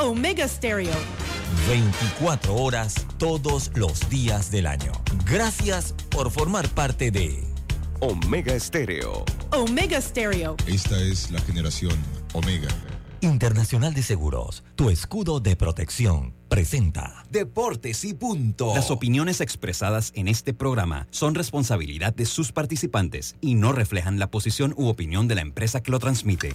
Omega Stereo. 24 horas todos los días del año. Gracias por formar parte de Omega Stereo. Omega Stereo. Esta es la generación Omega. Internacional de Seguros, tu escudo de protección, presenta Deportes y punto. Las opiniones expresadas en este programa son responsabilidad de sus participantes y no reflejan la posición u opinión de la empresa que lo transmite.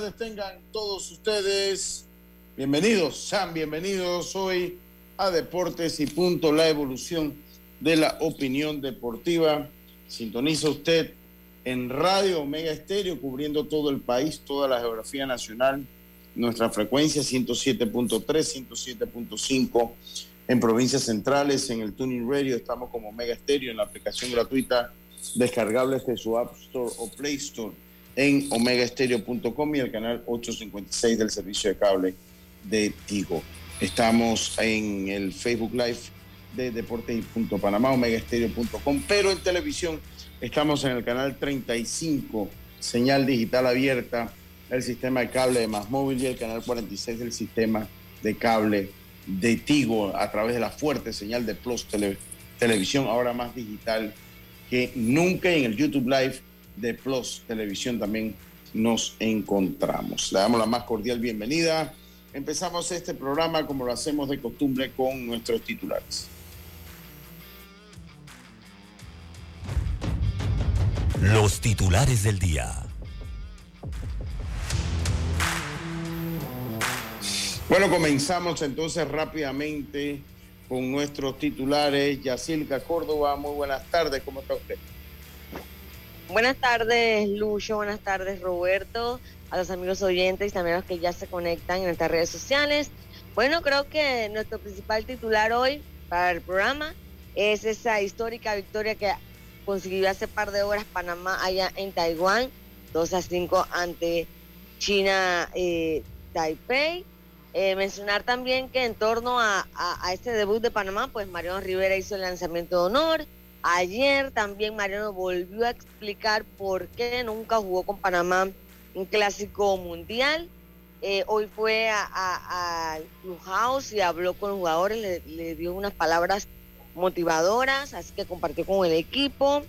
Tardes tengan todos ustedes. Bienvenidos, sean bienvenidos hoy a Deportes y Punto, la evolución de la opinión deportiva. Sintoniza usted en Radio Omega Estéreo, cubriendo todo el país, toda la geografía nacional. Nuestra frecuencia 107.3, 107.5 en provincias centrales, en el Tuning Radio. Estamos como Omega Estéreo en la aplicación gratuita descargable desde su App Store o Play Store en omegaestereo.com y el canal 856 del servicio de cable de Tigo. Estamos en el Facebook Live de Deportes y Panamá, omegaestereo.com, pero en televisión estamos en el canal 35, señal digital abierta, el sistema de cable de Más Móvil y el canal 46 del sistema de cable de Tigo a través de la fuerte señal de Plus Tele- Televisión, ahora más digital que nunca en el YouTube Live de Plus Televisión también nos encontramos. Le damos la más cordial bienvenida. Empezamos este programa como lo hacemos de costumbre con nuestros titulares. los titulares del día. Bueno, comenzamos entonces rápidamente con nuestros titulares. Yacilca Córdoba, muy buenas tardes, ¿cómo está usted? Buenas tardes, Lucho. Buenas tardes, Roberto. A los amigos oyentes y también a los que ya se conectan en nuestras redes sociales. Bueno, creo que nuestro principal titular hoy para el programa es esa histórica victoria que consiguió hace par de horas Panamá allá en Taiwán, 2 a 5 ante China eh, Taipei. Eh, mencionar también que en torno a, a, a este debut de Panamá, pues Mariano Rivera hizo el lanzamiento de honor. Ayer también Mariano volvió a explicar por qué nunca jugó con Panamá un clásico mundial. Eh, hoy fue al Clubhouse y habló con los jugadores, le, dio unas palabras motivadoras, así que compartió con el equipo.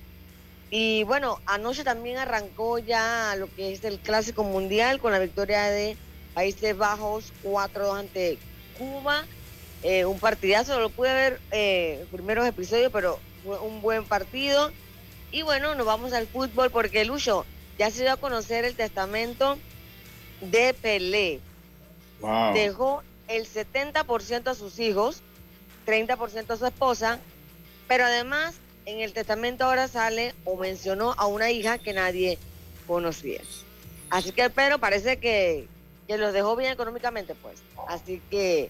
Y bueno, anoche también arrancó ya lo que es el clásico mundial con la victoria de Países Bajos 4-2 ante Cuba. Eh, un partidazo, lo pude ver eh, primeros episodios, pero un buen partido. Y bueno, nos vamos al fútbol porque Lucho ya se dio a conocer el testamento de Pelé. Wow. Dejó el 70% a sus hijos, 30% a su esposa, pero además en el testamento ahora sale o mencionó a una hija que nadie conocía. Así que, pero parece que, que los dejó bien económicamente, pues. Así que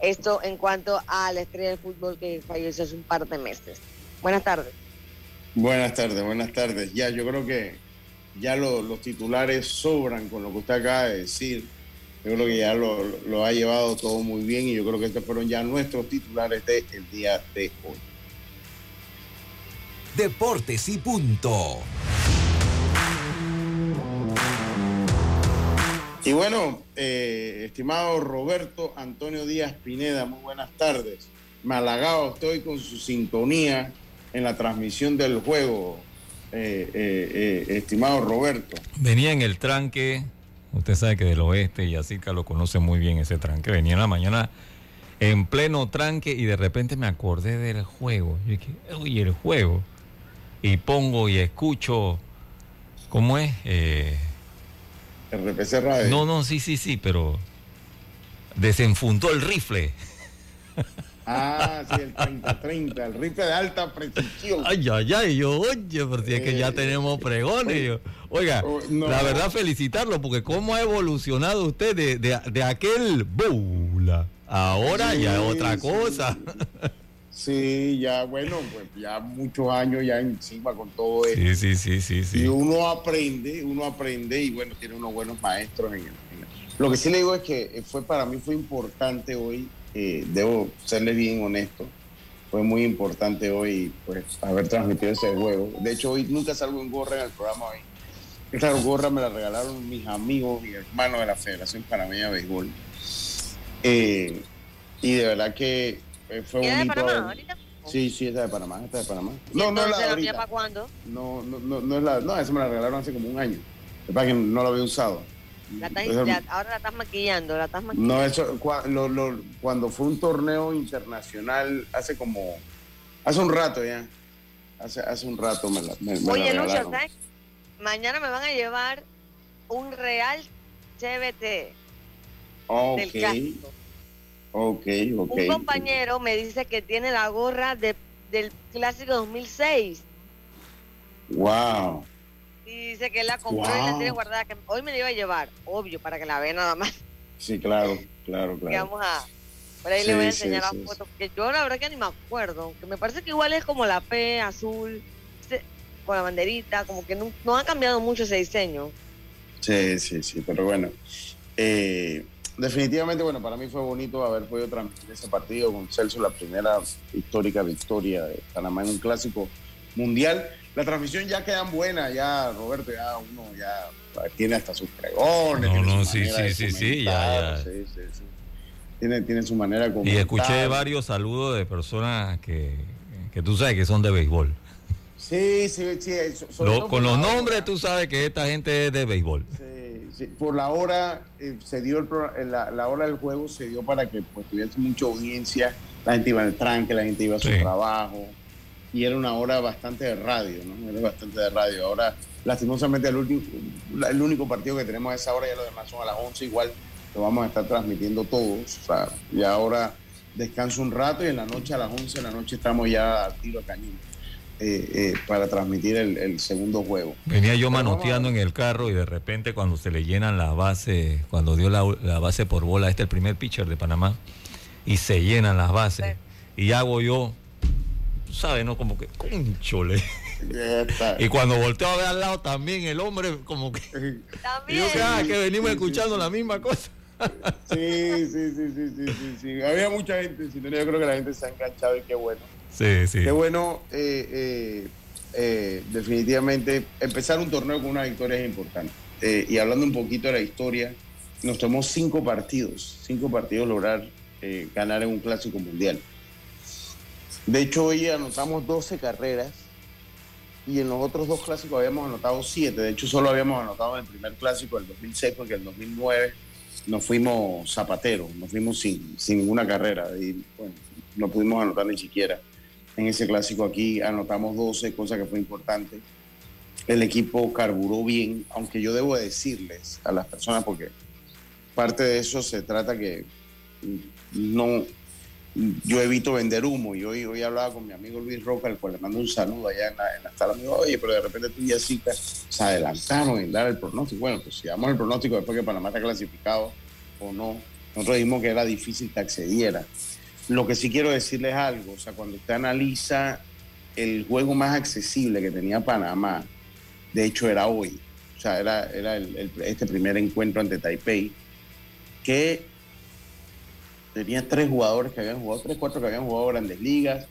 esto en cuanto a la estrella del fútbol que falleció hace un par de meses. Buenas tardes. Buenas tardes, buenas tardes. Ya, yo creo que ya lo, los titulares sobran con lo que usted acaba de decir. Yo creo que ya lo, ha llevado todo muy bien y yo creo que estos fueron ya nuestros titulares del el día de hoy. Deportes y punto. Y bueno, eh, estimado Roberto Antonio Díaz Pineda, muy buenas tardes. Malagado estoy con su sintonía en la transmisión del juego, eh, eh, estimado Roberto. Venía en el tranque, usted sabe que del oeste y así que lo conoce muy bien ese tranque. Venía en la mañana en pleno tranque y de repente me acordé del juego. Y dije, uy, el juego. Y pongo y escucho, ¿cómo es? RPC Radio. No, no, sí, sí, sí, pero desenfundó el rifle. Ah, sí, el 30-30, el rifle de alta precisión. Ay, ay, ay, yo, oye, pero si es que ya eh, tenemos pregones. oiga, oh, la verdad felicitarlo, porque cómo ha evolucionado usted de, de, aquel bula. Ahora ya es otra cosa. Sí, ya, bueno, pues ya muchos años ya encima con todo esto. Sí, sí, sí, sí, Y uno aprende, uno aprende y bueno, tiene unos buenos maestros en el, Lo que sí le digo es que fue para mí fue importante hoy, eh, debo serle bien honesto, fue muy importante hoy pues haber transmitido ese juego. De hecho, hoy nunca salgo en gorra en el programa hoy. Esta gorra me la regalaron mis amigos, mis hermanos de la Federación Panameña de Béisbol. Eh, y de verdad que eh, fue bonito. de Panamá ahorita? Sí, sí, esta de Panamá, esta de Panamá. No, no es la de para cuándo? No, no, no, no es la, no, esa me la regalaron hace como un año. Es para que no la había usado. La ahora la estás maquillando, la estás maquillando. No, eso, lo, lo, cuando fue un torneo internacional hace como, hace un rato ya, hace, hace un rato me la, me, Oye, Lucho, ¿sabes? Mañana me van a llevar un Real CBT. Ok. Del Ok, ok. Un compañero me dice que tiene la gorra de, del Clásico 2006. Wow. Y dice que la compró y la tiene guardada. Que hoy me la iba a llevar, obvio, para que la vea nada más. Sí, claro, claro, claro. vamos a. Por ahí le voy a enseñar la foto. Que yo la verdad que ni me acuerdo. Que me parece que igual es como la P azul, con la banderita. Como que no, no ha cambiado mucho ese diseño. Sí, sí, sí. Pero bueno. Eh, definitivamente, bueno, para mí fue bonito haber podido transmitir ese partido con Celso, la primera histórica victoria de Panamá en un clásico mundial. La transmisión ya quedan buena, ya Roberto, ya uno ya tiene hasta sus pregones. No, no, sí, sí, sí, sí, ya, ya. Sí, sí, sí. Tiene, tiene su manera como. Y escuché varios saludos de personas que, que tú sabes que son de béisbol. Sí, sí, sí. con los nombres tú sabes que esta gente es de béisbol. Sí por la hora eh, se dio el, la, hora del juego se dio para que pues tuviese mucha audiencia, la gente iba al tranque, la gente iba a su trabajo y era una hora bastante de radio, ¿no? Era bastante de radio. Ahora, lastimosamente, el, último, el único partido que tenemos a esa hora y los demás son a las 11, igual lo vamos a estar transmitiendo todos. O sea, y ahora descanso un rato y en la noche a las 11 de la noche estamos ya a tiro cañón. Eh, eh, para transmitir el, segundo juego. Venía yo manoteando en el carro y de repente cuando se le llenan la base, cuando dio la, base por bola, este es el primer pitcher de Panamá, y se llenan las bases. Y hago yo, ¿sabes? No, como que, conchole. y cuando volteo a ver al lado también el hombre como que... También. yo que, ah, que venimos escuchando la misma cosa. sí, sí, sí, sí, sí, sí, Había mucha gente, yo creo que la gente se ha enganchado y qué bueno. Sí. Qué bueno, eh, eh, eh, definitivamente, empezar un torneo con una victoria es importante. y hablando un poquito de la historia, nos tomó cinco partidos, cinco partidos lograr ganar en un clásico mundial. De hecho, hoy anotamos 12 carreras y en los otros dos clásicos habíamos anotado siete. De hecho, solo habíamos anotado en el primer clásico del 2006 porque en el 2009 nos fuimos zapateros, nos fuimos sin, sin ninguna carrera y bueno, no pudimos anotar ni siquiera en ese clásico aquí, anotamos 12, cosa que fue importante. El equipo carburó bien, aunque yo debo decirles a las personas, porque parte de eso se trata que no, yo evito vender humo. Y hoy, hoy hablaba con mi amigo Luis Roca, al cual le mando un saludo allá en la, en la sala. Me dijo, oye, pero de repente tú y Jessica se adelantaron en dar el pronóstico. Bueno, pues si damos el pronóstico después que Panamá está clasificado o no, nosotros dijimos que era difícil que accediera. Lo que sí quiero decirles algo, o sea, cuando usted analiza el juego más accesible que tenía Panamá, de hecho era hoy, o sea, era, era este primer encuentro ante Taipei, que tenía tres jugadores que habían jugado, tres, cuatro que habían jugado grandes ligas.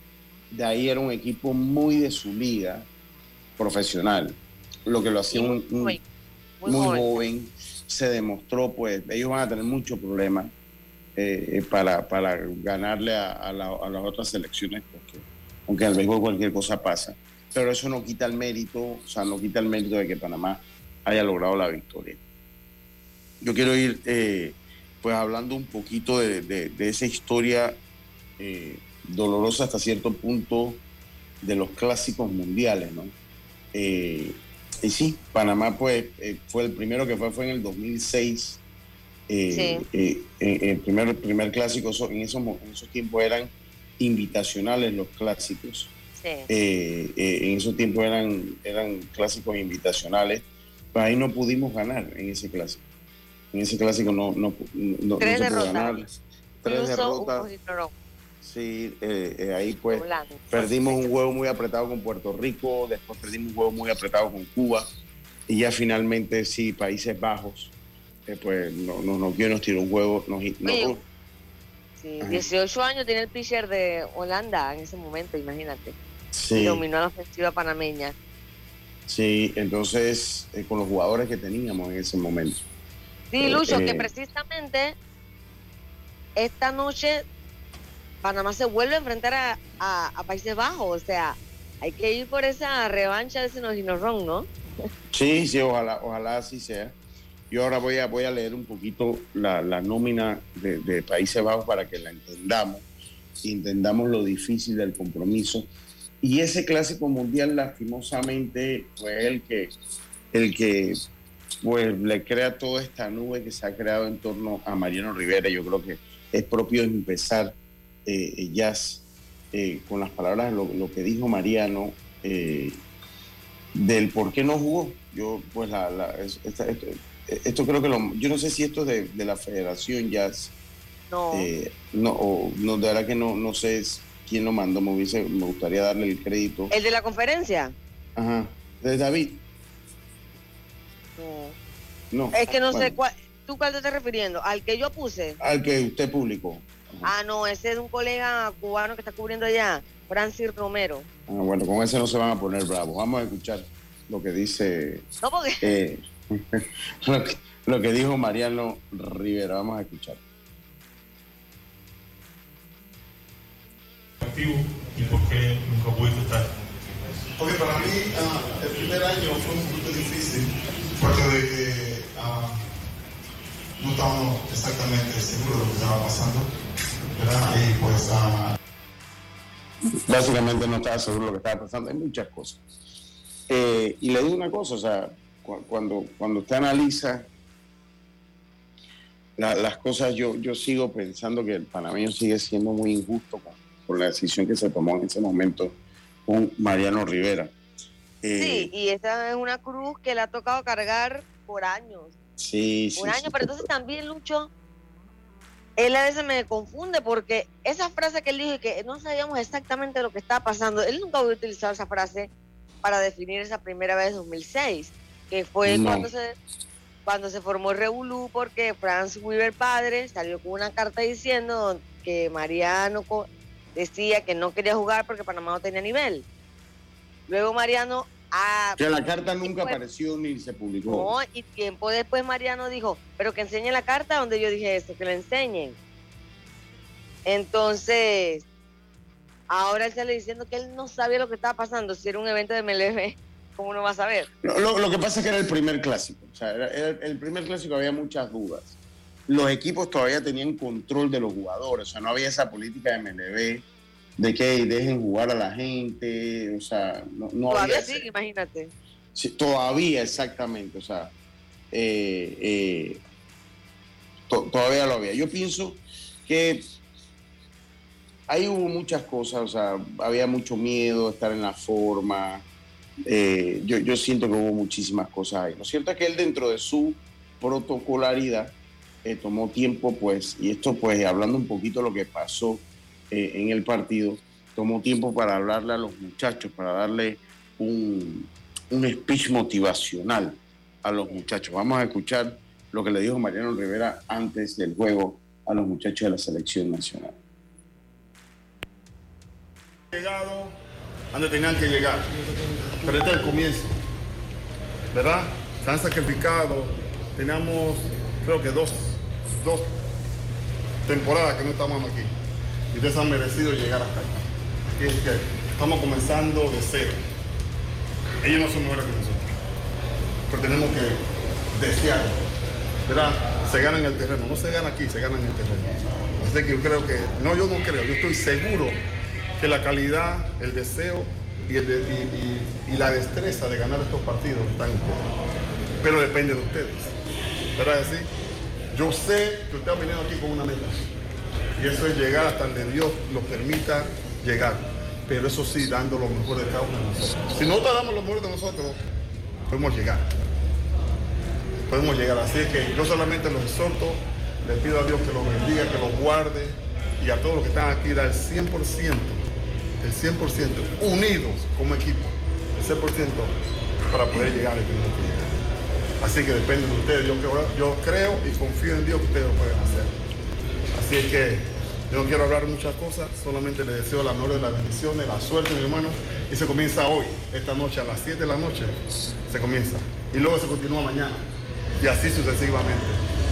De ahí era un equipo muy de su liga profesional, lo que lo hacía un, muy, joven. Se demostró, pues, ellos van a tener muchos problemas eh, para, para, ganarle a, las otras selecciones, porque aunque el béisbol cualquier cosa pasa. Pero eso no quita el mérito, o sea, no quita el mérito de que Panamá haya logrado la victoria. Yo quiero ir, eh, pues, hablando un poquito de, esa historia eh, dolorosa hasta cierto punto de los clásicos mundiales, ¿no? y sí, Panamá, pues, fue el primero que fue, fue en el 2006 eh, eh, eh, el primer, primer clásico, en esos, en esos tiempos eran invitacionales los clásicos. en esos tiempos eran, eran clásicos invitacionales. Pero ahí no pudimos ganar en ese clásico. En ese clásico no, no, no, Tres se pudo ganar. Tres derrotas. Sí, ahí pues perdimos un juego muy apretado con Puerto Rico, después perdimos un juego muy apretado con Cuba y ya finalmente sí, Países Bajos pues no, no, no, nos tiró un huevo. Nos, no, sí, 18 años tiene el pitcher de Holanda en ese momento, imagínate. Sí. dominó la ofensiva panameña. Sí, entonces eh, con los jugadores que teníamos en ese momento. Sí, eh, Lucho, que eh, precisamente esta noche Panamá se vuelve a enfrentar a, a, Países Bajos, o sea, hay que ir por esa revancha de ese Ron, ¿no? Sí, sí, ojalá, ojalá así sea. Yo ahora voy a, voy a leer un poquito la, nómina de, Países Bajos para que la entendamos, entendamos lo difícil del compromiso. Y ese clásico mundial, lastimosamente, fue el que, el que pues, le crea toda esta nube que se ha creado en torno a Mariano Rivera. Yo creo que es propio empezar eh, Jazz eh, con las palabras, lo, lo que dijo Mariano, eh, del por qué no jugó. Yo, pues, la, la esto creo que lo, yo no sé si esto es de, la federación ya no. eh, no no de verdad que no no sé quién lo mandó me me gustaría darle el crédito. El de la conferencia ajá de David. No. Es que no sé cuál tú cuál te estás refiriendo al que yo puse al que usted publicó. Ah no ese es de un colega cubano que está cubriendo allá Francis Romero. Ah, bueno con ese no se van a poner bravos. Vamos a escuchar lo que dice no porque eh, lo, que, dijo Mariano Rivera. Vamos a escuchar. ¿Y por qué nunca pudiste estar? Porque para mí uh, el primer año fue un poquito difícil, porque de, uh, no estábamos exactamente seguros de lo que estaba pasando, ¿verdad? Y pues... Uh, Básicamente no estaba seguro de lo que estaba pasando, hay muchas cosas. Eh, y le digo una cosa, o sea, cuando, cuando usted analiza las cosas, yo, yo sigo pensando que el panameño sigue siendo muy injusto con, la decisión que se tomó en ese momento con Mariano Rivera. Eh, sí, y esa es una cruz que le ha tocado cargar por años. Sí, por años, pero entonces también Lucho, él a veces me confunde porque esa frase que él dijo que no sabíamos exactamente lo que estaba pasando, él nunca había utilizado esa frase para definir esa primera vez 2006 que fue cuando se cuando se formó el Revolú porque Franz Weaver padre salió con una carta diciendo que Mariano decía que no quería jugar porque Panamá no tenía nivel. Luego Mariano ah, que la carta nunca apareció ni se publicó. No, y tiempo después Mariano dijo, pero que enseñe la carta donde yo dije esto, que la enseñen. Entonces, ahora él sale diciendo que él no sabía lo que estaba pasando, si era un evento de MLB ¿cómo no vas a ver? Lo, que pasa es que era el primer clásico. O sea, el primer clásico había muchas dudas. Los equipos todavía tenían control de los jugadores. O sea, no había esa política de MLB de que dejen jugar a la gente. O sea, no, todavía sí, imagínate. Sí, todavía, exactamente. O sea, eh, eh, todavía lo había. Yo pienso que ahí hubo muchas cosas. O sea, había mucho miedo, estar en la forma. Eh, yo, siento que hubo muchísimas cosas ahí. Lo cierto es que él dentro de su protocolaridad eh, tomó tiempo, pues, y esto pues hablando un poquito de lo que pasó eh, en el partido, tomó tiempo para hablarle a los muchachos, para darle un, un speech motivacional a los muchachos. Vamos a escuchar lo que le dijo Mariano Rivera antes del juego a los muchachos de la selección nacional. Llegado donde tenían que llegar, pero este es el comienzo, ¿verdad? Se han sacrificado, teníamos creo que dos, dos temporadas que no estamos aquí y ustedes han merecido llegar hasta acá. Así es que estamos comenzando de cero. Ellos no son mejores que nosotros, pero tenemos que desear, ¿verdad? Se gana en el terreno, no se gana aquí, se gana en el terreno. Así que yo creo que, no, yo no creo, yo estoy seguro que la calidad, el deseo y, la destreza de ganar estos partidos están ustedes. Pero depende de ustedes. ¿Verdad? sí? Yo sé que ustedes han venido aquí con una meta. Y eso es llegar hasta donde Dios nos permita llegar. Pero eso sí, dando lo mejor de cada uno de nosotros. Si nosotros damos lo mejor de nosotros, podemos llegar. Podemos llegar. Así que yo solamente los exhorto, les pido a Dios que los bendiga, que los guarde y a todos los que están aquí dar el 100%, el 100%, unidos como equipo, el 100% para poder llegar al que llegar. Así que depende de ustedes. Yo creo y confío en Dios que ustedes lo pueden hacer. Así es que yo no quiero hablar muchas cosas, solamente les deseo la mejor de las bendiciones, la suerte, mi hermano. Y se comienza hoy, esta noche, a las 7 de la noche, se comienza. Y luego se continúa mañana. Y así sucesivamente.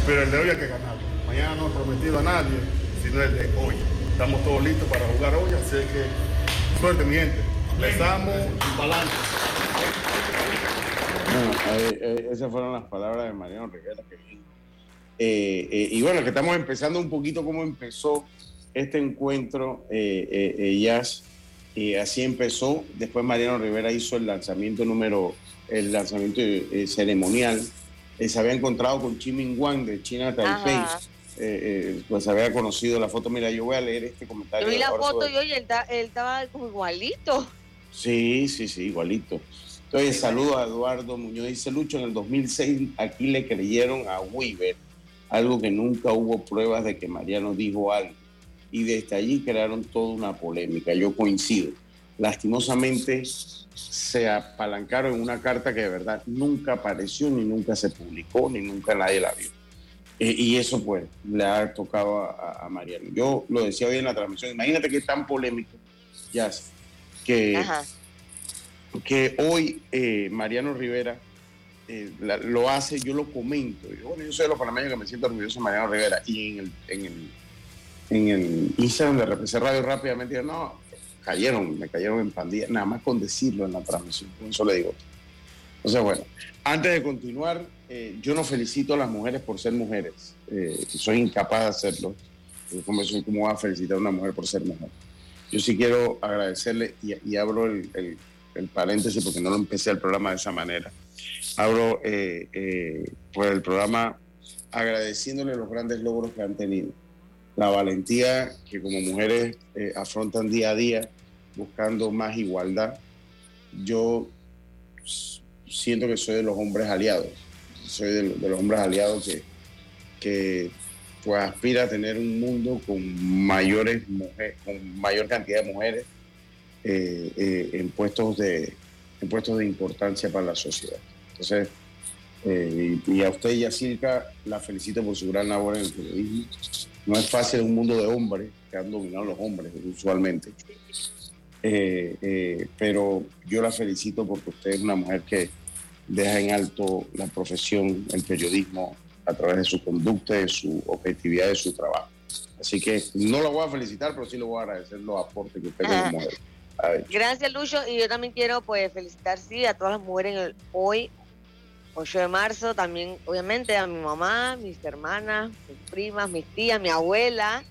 Pero el de hoy hay que ganar. Mañana no he prometido a nadie, sino el de hoy. Estamos todos listos para jugar hoy, así que suerte, mi gente. Les amo balance. Bueno, esas fueron las palabras de Mariano Rivera. que bien. Eh, eh, y bueno, que estamos empezando un poquito cómo empezó este encuentro, eh, eh, eh, Jazz. Y así empezó. Después Mariano Rivera hizo el lanzamiento número, el lanzamiento eh, ceremonial. Eh, se había encontrado con Chimin Wang de China Taipei. Ajá. Eh, eh, pues había conocido la foto. Mira, yo voy a leer este comentario. Yo vi la foto y oye, él, ta- él estaba como igualito. Sí, sí, sí, igualito. Entonces, saludos a Eduardo Muñoz. Dice Lucho, en el 2006 aquí le creyeron a Weaver, algo que nunca hubo pruebas de que Mariano dijo algo. Y desde allí crearon toda una polémica. Yo coincido. Lastimosamente se apalancaron en una carta que de verdad nunca apareció, ni nunca se publicó, ni nunca nadie la vio. Eh, y eso pues le ha tocado a, Mariano. Yo lo decía hoy en la transmisión, imagínate que es tan polémico, ya que, Ajá. que hoy eh, Mariano Rivera eh, la- lo hace, yo lo comento. Yo, bueno, yo soy de los panameños que me siento orgulloso de Mariano Rivera. Y en el, en el, en el Instagram de RPC Radio rápidamente digo, no, cayeron, me cayeron en pandilla, nada más con decirlo en la transmisión, con eso le digo. Entonces, bueno, antes de continuar, eh, yo no felicito a las mujeres por ser mujeres. Eh, soy incapaz de hacerlo. ¿Cómo, soy- ¿Cómo a felicitar a una mujer por ser mujer? Yo sí quiero agradecerle y, y abro el, el- el paréntesis porque no lo empecé el programa de esa manera. Abro eh, eh, pues el programa agradeciéndole los grandes logros que han tenido. La valentía que como mujeres eh, afrontan día a día buscando más igualdad. Yo siento que soy de los hombres aliados. Soy de, de los hombres aliados que, que pues aspira a tener un mundo con mayores mujeres, con mayor cantidad de mujeres eh, eh, en puestos de en puestos de importancia para la sociedad. Entonces, eh, y, y a usted, Yacirca, la felicito por su gran labor en el periodismo. No es fácil un mundo de hombres, que han dominado los hombres usualmente. Pero yo la felicito porque usted es una mujer que deja en alto la profesión, el periodismo, a través de su conducta, de su objetividad, de su trabajo. Así que no la voy a felicitar, pero sí le voy a agradecer los aportes que usted como mujer ha hecho. Gracias, Lucho. Y yo también quiero pues felicitar, sí, a todas las mujeres en el- hoy, 8 de marzo. También, obviamente, a mi mamá, mis hermanas, mis primas, mis tías, mi abuela.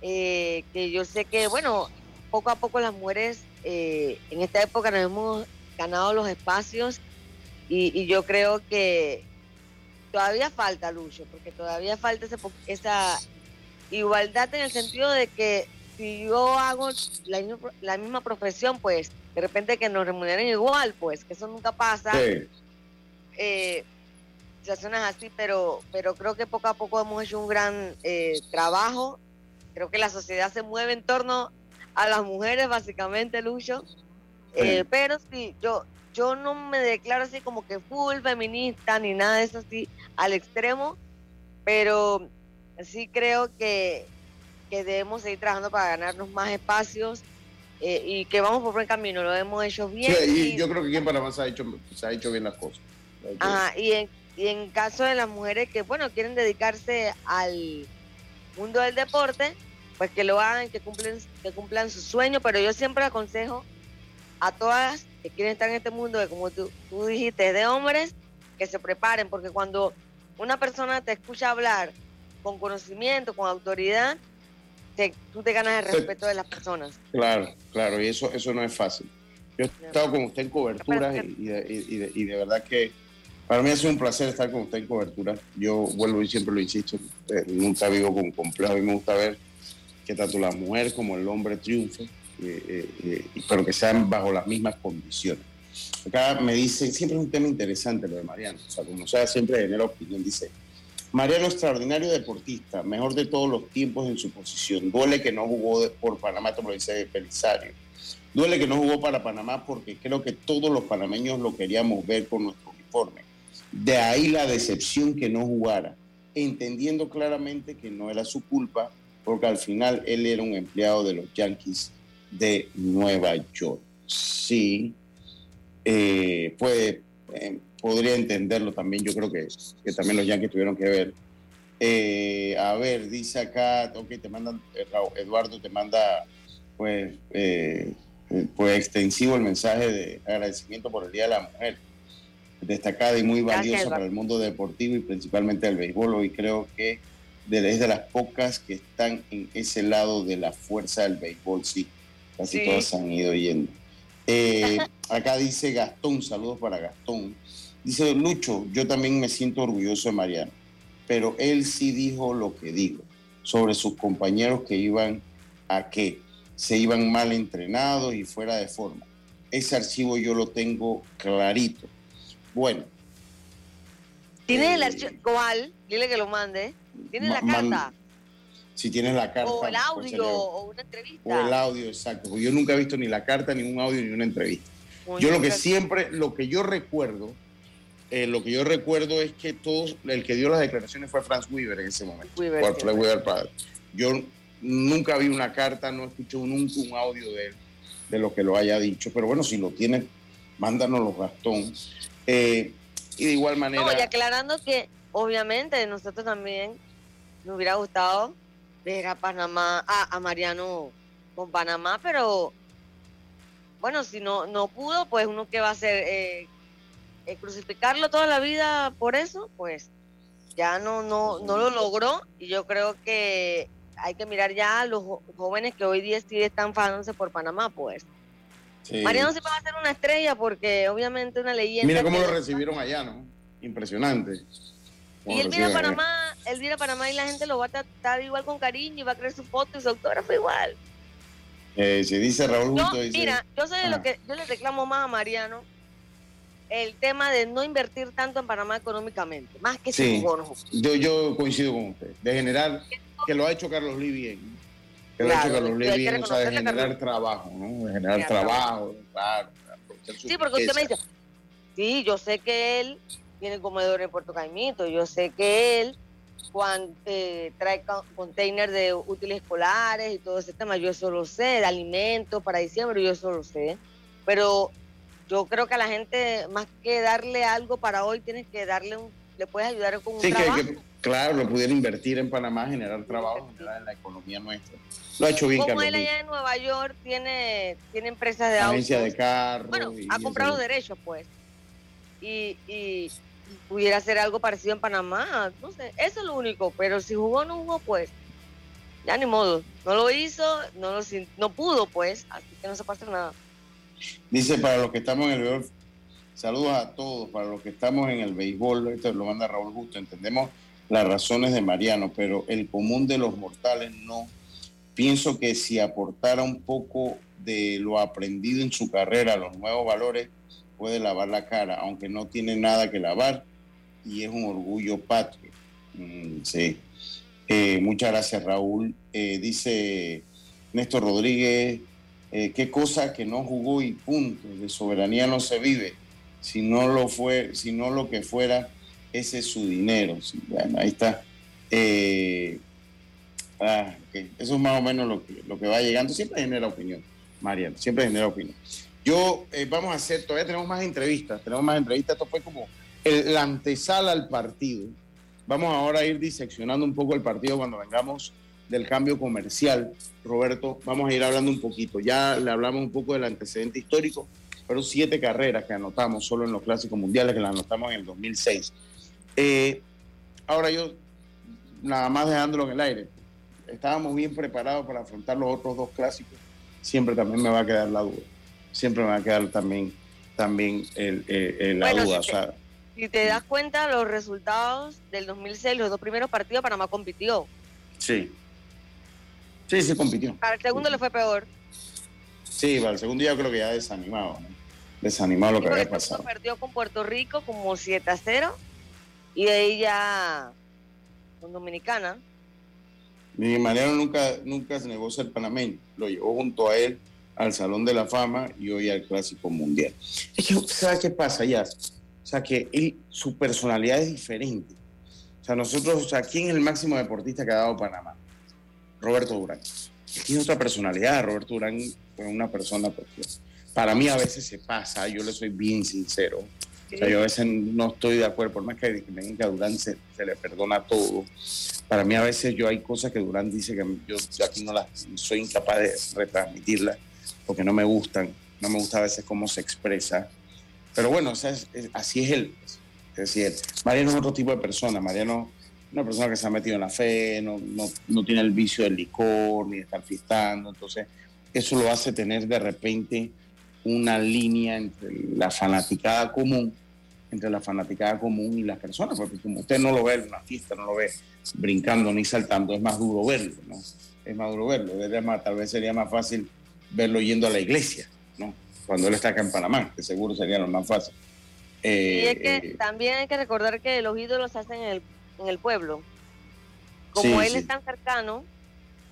eh, que yo sé que, bueno, poco a poco las mujeres eh, en esta época nos hemos ganado los espacios y, y yo creo que todavía falta, Lucho, porque todavía falta ese esa igualdad en el sentido de que si yo hago la la misma profesión, pues de repente que nos remuneren igual, pues que eso nunca pasa. Sí. Eh, situaciones así, pero, pero creo que poco a poco hemos hecho un gran eh, trabajo. Creo que la sociedad se mueve en torno a las mujeres, básicamente, Lucho. Eh, pero sí, yo, yo no me declaro así como que full feminista ni nada de eso así al extremo, pero sí creo que, que debemos seguir trabajando para ganarnos más espacios eh, y que vamos por buen camino, lo hemos hecho bien. Sí, y yo creo que aquí en Panamá se ha hecho, se ha hecho bien las cosas. Ajá, y en, y en caso de las mujeres que, bueno, quieren dedicarse al mundo del deporte, pues que lo hagan, que cumplen, que cumplan su sueño, pero yo siempre aconsejo a todas que quieren estar en este mundo, que como tú, tú dijiste, de hombres, que se preparen, porque cuando una persona te escucha hablar con conocimiento, con autoridad, te, tú te ganas el respeto de las personas. Claro, claro, y eso, eso no es fácil. Yo he estado con usted en coberturas y, y, de, y, de, y, de, verdad que para mí ha sido un placer estar con usted en cobertura. Yo vuelvo y siempre lo insisto, eh, nunca vivo con complejo. A mí me gusta ver que tanto la mujer como el hombre triunfen, eh, eh, pero que sean bajo las mismas condiciones. Acá me dicen, siempre es un tema interesante lo de Mariano, o sea, como sea, siempre genera opinión. Dice, Mariano, extraordinario deportista, mejor de todos los tiempos en su posición. Duele que no jugó por Panamá, esto lo dice Belisario. Duele que no jugó para Panamá porque creo que todos los panameños lo queríamos ver con nuestro uniforme. De ahí la decepción que no jugara, entendiendo claramente que no era su culpa, porque al final él era un empleado de los Yankees de Nueva York. Sí, eh, puede, eh, podría entenderlo también, yo creo que, que también los Yankees tuvieron que ver. Eh, a ver, dice acá, ok, te mandan, Eduardo te manda pues, pues extensivo el mensaje de agradecimiento por el Día de la Mujer destacada y muy valiosa Gracias, para el mundo deportivo y principalmente el béisbol. Hoy creo que es de las pocas que están en ese lado de la fuerza del béisbol, sí. Casi sí. todas han ido yendo. Eh, acá dice Gastón, saludos para Gastón. Dice Lucho, yo también me siento orgulloso de Mariano, pero él sí dijo lo que dijo sobre sus compañeros que iban a que se iban mal entrenados y fuera de forma. Ese archivo yo lo tengo clarito bueno. ¿Tienes eh, el archivo? ¿Cuál? Dile que lo mande. ¿Tienes la carta? Si tienes la carta. O el audio, o una entrevista. O el audio, exacto. Yo nunca he visto ni la carta, ni un audio, ni una entrevista. Muy yo lo que siempre, lo que yo recuerdo, eh, lo que yo recuerdo es que todos, el que dio las declaraciones fue Franz Weaver en ese momento. Weaver, por, sí. Weaver padre. Yo nunca vi una carta, no escuché nunca un audio de él, de lo que lo haya dicho. Pero bueno, si lo tienes, mándanos los Gastón. Eh, y de igual manera. No, y aclarando que obviamente nosotros también nos hubiera gustado ver a Panamá, a, a Mariano con Panamá, pero bueno, si no, no pudo, pues uno que va a hacer, eh, eh, crucificarlo toda la vida por eso, pues ya no, no, no lo logró y yo creo que hay que mirar ya a los jóvenes que hoy día sí están fajándose por Panamá, pues. Sí. Mariano se va a hacer una estrella porque obviamente una leyenda. Mira cómo lo recibieron allá, ¿no? Impresionante. Y él viene a Panamá, él viene a Panamá y la gente lo va a tratar igual con cariño y va a creer su foto y su autógrafo igual. Eh, se dice Raúl yo, Justo, dice, Mira, yo soy de lo que yo le reclamo más a Mariano el tema de no invertir tanto en Panamá económicamente, más que sí, bono. Yo, yo coincido con usted, de generar, que lo ha hecho Carlos Lee bien que claro, lo ha hecho Carlos Lee bien, o sea, de generar Carlos. trabajo, ¿no? De generar claro. trabajo, claro. Sí, porque usted me dice, sí, yo sé que él tiene comedor en Puerto Caimito, yo sé que él cuando eh, trae containers de útiles escolares y todo ese tema, yo eso lo sé, de alimentos para diciembre, yo eso lo sé, pero yo creo que a la gente, más que darle algo para hoy, tienes que darle un, le puedes ayudar con un sí, trabajo. Que, que, claro, lo pudiera invertir en Panamá, generar trabajo, generar en la economía nuestra. Lo ha hecho bien, Como él allá en Nueva York tiene, tiene empresas de Agencia autos. de carros. Bueno, ha comprado derechos, pues. Y, y, pudiera hacer algo parecido en Panamá, no sé, eso es lo único, pero si jugó no jugó, pues, ya ni modo, no lo hizo, no, lo, no pudo, pues, así que no se pasa nada. Dice, para los que estamos en el béisbol, saludos a todos, para los que estamos en el béisbol, esto lo manda Raúl Justo, entendemos las razones de Mariano, pero el común de los mortales no. Pienso que si aportara un poco de lo aprendido en su carrera, los nuevos valores, puede lavar la cara, aunque no tiene nada que lavar y es un orgullo patrio. Mm, sí. Eh, muchas gracias, Raúl. Eh, dice Néstor Rodríguez, eh, qué cosa que no jugó y punto. De soberanía no se vive. Si no lo fue, si no lo que fuera, ese es su dinero. bueno, ahí está. Ah, Eso es más o menos lo que, lo que va llegando. Siempre genera opinión, Mariano, siempre genera opinión. Yo, eh, vamos a hacer, todavía tenemos más entrevistas, tenemos más entrevistas. Esto fue como el, la antesala al partido. Vamos ahora a ir diseccionando un poco el partido cuando vengamos del cambio comercial. Roberto, vamos a ir hablando un poquito. Ya le hablamos un poco del antecedente histórico, pero siete carreras que anotamos solo en los clásicos mundiales, que las anotamos en el 2006. Eh, ahora yo, nada más dejándolo en el aire, estábamos bien preparados para afrontar los otros dos clásicos. Siempre también me va a quedar la duda. Siempre me va a quedar también, también el, la duda. Si te, si te das cuenta, los resultados del 2006, los dos primeros partidos, Panamá compitió. Sí, Sí, sí compitió. Para el segundo le fue peor. Sí, para el segundo yo creo que ya desanimado, ¿no? Desanimado lo que había pasado. Perdió con Puerto Rico como 7 a 0 y de ahí ya con Dominicana. Mi Mariano nunca, nunca se negó ser panameño. Lo llevó junto a él al Salón de la Fama y hoy al Clásico Mundial. ¿sabes qué pasa ya? O sea, que él, su personalidad es diferente. O sea, nosotros, o sea, ¿quién es el máximo deportista que ha dado Panamá? Roberto Durán. Tiene otra personalidad. Roberto Durán es una persona, porque para mí a veces se pasa, yo le soy bien sincero. O sea, yo a veces no estoy de acuerdo, por más que que a Durán se, le perdona todo. Para mí a veces yo hay cosas que Durán dice que yo, aquí no las soy incapaz de retransmitirlas porque no me gustan, no me gusta a veces cómo se expresa. Pero bueno, así es él. Es decir, Mariano es otro tipo de persona. Mariano una persona que se ha metido en la fe, no, no, tiene el vicio del licor ni de estar fiestando. Entonces, eso lo hace tener de repente una línea entre la fanaticada común, entre la fanaticada común y las personas, porque como usted no lo ve en una fiesta, no lo ve brincando ni saltando, es más duro verlo, ¿no? Es más duro verlo. tal vez sería más fácil verlo yendo a la iglesia, ¿no? Cuando él está acá en Panamá, que seguro sería lo más fácil. y es que eh, también hay que recordar que los ídolos hacen el en el pueblo. Como él es tan cercano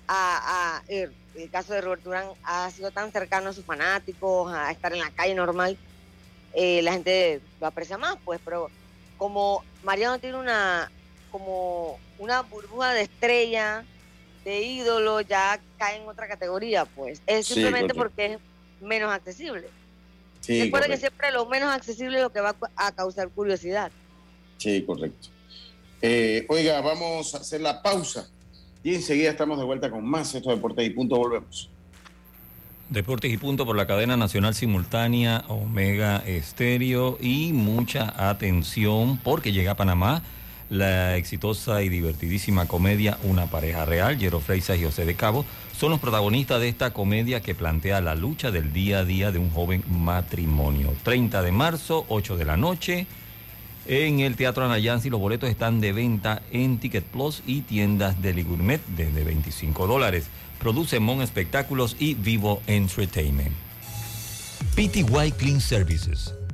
a, el, caso de Roberto Durán ha sido tan cercano a sus fanáticos, a estar en la calle normal, eh, la gente lo aprecia más, pues, pero como Mariano tiene una como una burbuja de estrella, de ídolo, ya cae en otra categoría, pues. Es simplemente porque es menos accesible. Recuerda que siempre lo menos accesible es lo que va a causar curiosidad. Sí, correcto. Eh, oiga, vamos a hacer la pausa y enseguida estamos de vuelta con más. Esto Deportes y Punto, volvemos. Deportes y Punto por la cadena nacional simultánea Omega Estéreo y mucha atención porque llega a Panamá la exitosa y divertidísima comedia Una pareja real. Jero Freisas y José de Cabo son los protagonistas de esta comedia que plantea la lucha del día a día de un joven matrimonio. 30 de marzo, 8 de la noche en el Teatro Anayansi. Los boletos están de venta en Ticket Plus y tiendas de Gourmet desde 25 dólares. Produce Mon Espectáculos y Vivo Entertainment. PTY Clean Services.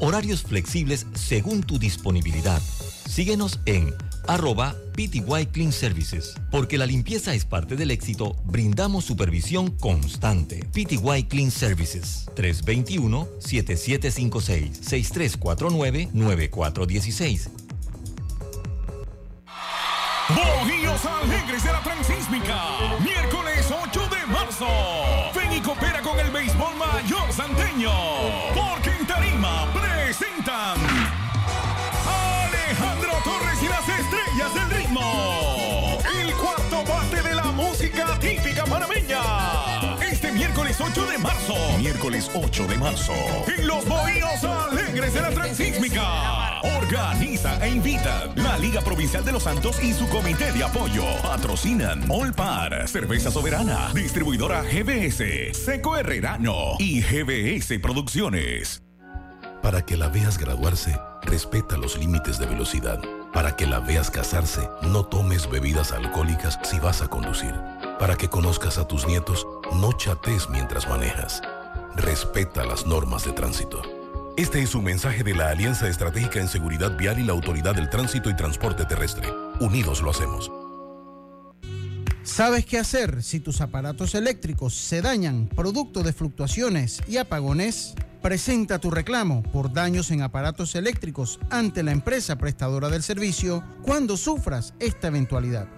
Horarios flexibles según tu disponibilidad. Síguenos en arroba PTY Clean Services. Porque la limpieza es parte del éxito, brindamos supervisión constante. PTY Clean Services 321-7756-6349-9416. Bojíos Alegres de la Transísmica. Miércoles 8 de marzo. Ven y coopera con el béisbol mayor santeño. Música típica panameña. Este miércoles 8 de marzo. Miércoles 8 de marzo. En los Bohíos Alegres de la Transísmica. Organiza e invita la Liga Provincial de los Santos y su comité de apoyo. Patrocinan Olpar, Cerveza Soberana, Distribuidora GBS, Seco Herrerano y GBS Producciones. Para que la veas graduarse, respeta los límites de velocidad. Para que la veas casarse, no tomes bebidas alcohólicas si vas a conducir. Para que conozcas a tus nietos, no chates mientras manejas. Respeta las normas de tránsito. Este es un mensaje de la Alianza Estratégica en Seguridad Vial y la Autoridad del Tránsito y Transporte Terrestre. Unidos lo hacemos. ¿Sabes qué hacer si tus aparatos eléctricos se dañan producto de fluctuaciones y apagones? Presenta tu reclamo por daños en aparatos eléctricos ante la empresa prestadora del servicio cuando sufras esta eventualidad.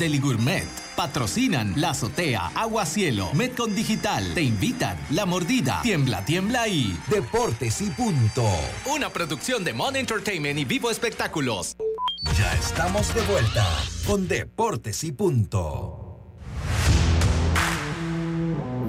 Deli Gourmet. Patrocinan La Azotea, Agua Cielo, Metcon Digital. Te invitan La Mordida, Tiembla, Tiembla y Deportes y Punto. Una producción de Mon Entertainment y Vivo Espectáculos. Ya estamos de vuelta con Deportes y Punto.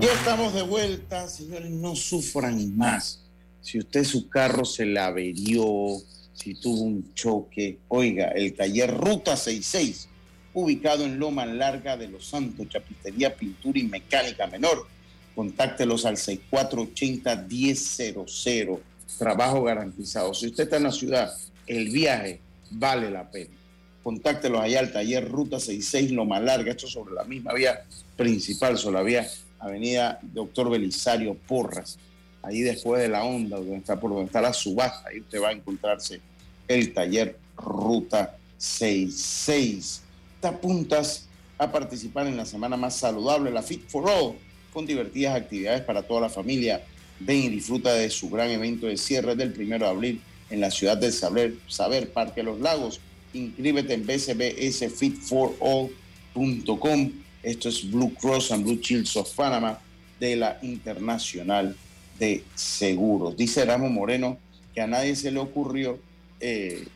Ya estamos de vuelta, señores, no sufran más. Si usted su carro se la averió, si tuvo un choque, oiga, el taller Ruta 66, ubicado en Loma Larga de Los Santos, Chapistería, Pintura y Mecánica Menor. Contáctelos al 6480-1000. Trabajo garantizado. Si usted está en la ciudad, el viaje vale la pena. Contáctelos allá al taller Ruta 66 Loma Larga, esto sobre la misma vía principal, sobre la vía Avenida Doctor Belisario Porras, ahí después de la onda, donde está, por donde está la subasta, ahí usted va a encontrarse el taller Ruta 66. Apuntas a participar en la semana más saludable, la Fit for All, con divertidas actividades para toda la familia. Ven y disfruta de su gran evento de cierre del primero de abril en la ciudad del Saber, Saber Parque de los Lagos. Inscríbete en bcbsfitforall.com. Esto es Blue Cross and Blue Shields of Panama de la Internacional de Seguros. Dice Ramos Moreno que a nadie se le ocurrió eh,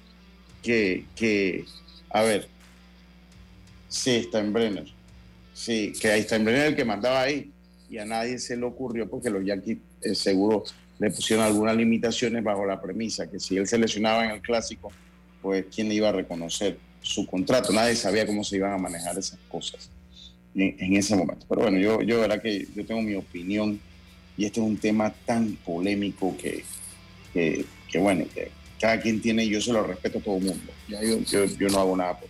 que, que, a ver, sí, está en Brenner. Sí, que ahí está en Brenner el que mandaba ahí. Y a nadie se le ocurrió porque los Yankees eh, seguro le pusieron algunas limitaciones bajo la premisa que si él se lesionaba en el clásico, pues quién iba a reconocer su contrato. Nadie sabía cómo se iban a manejar esas cosas en, ese momento. Pero bueno, yo, yo verdad que yo tengo mi opinión y este es un tema tan polémico que, que, bueno, que cada quien tiene, yo se lo respeto a todo el mundo. Ya yo, yo, yo no hago nada por,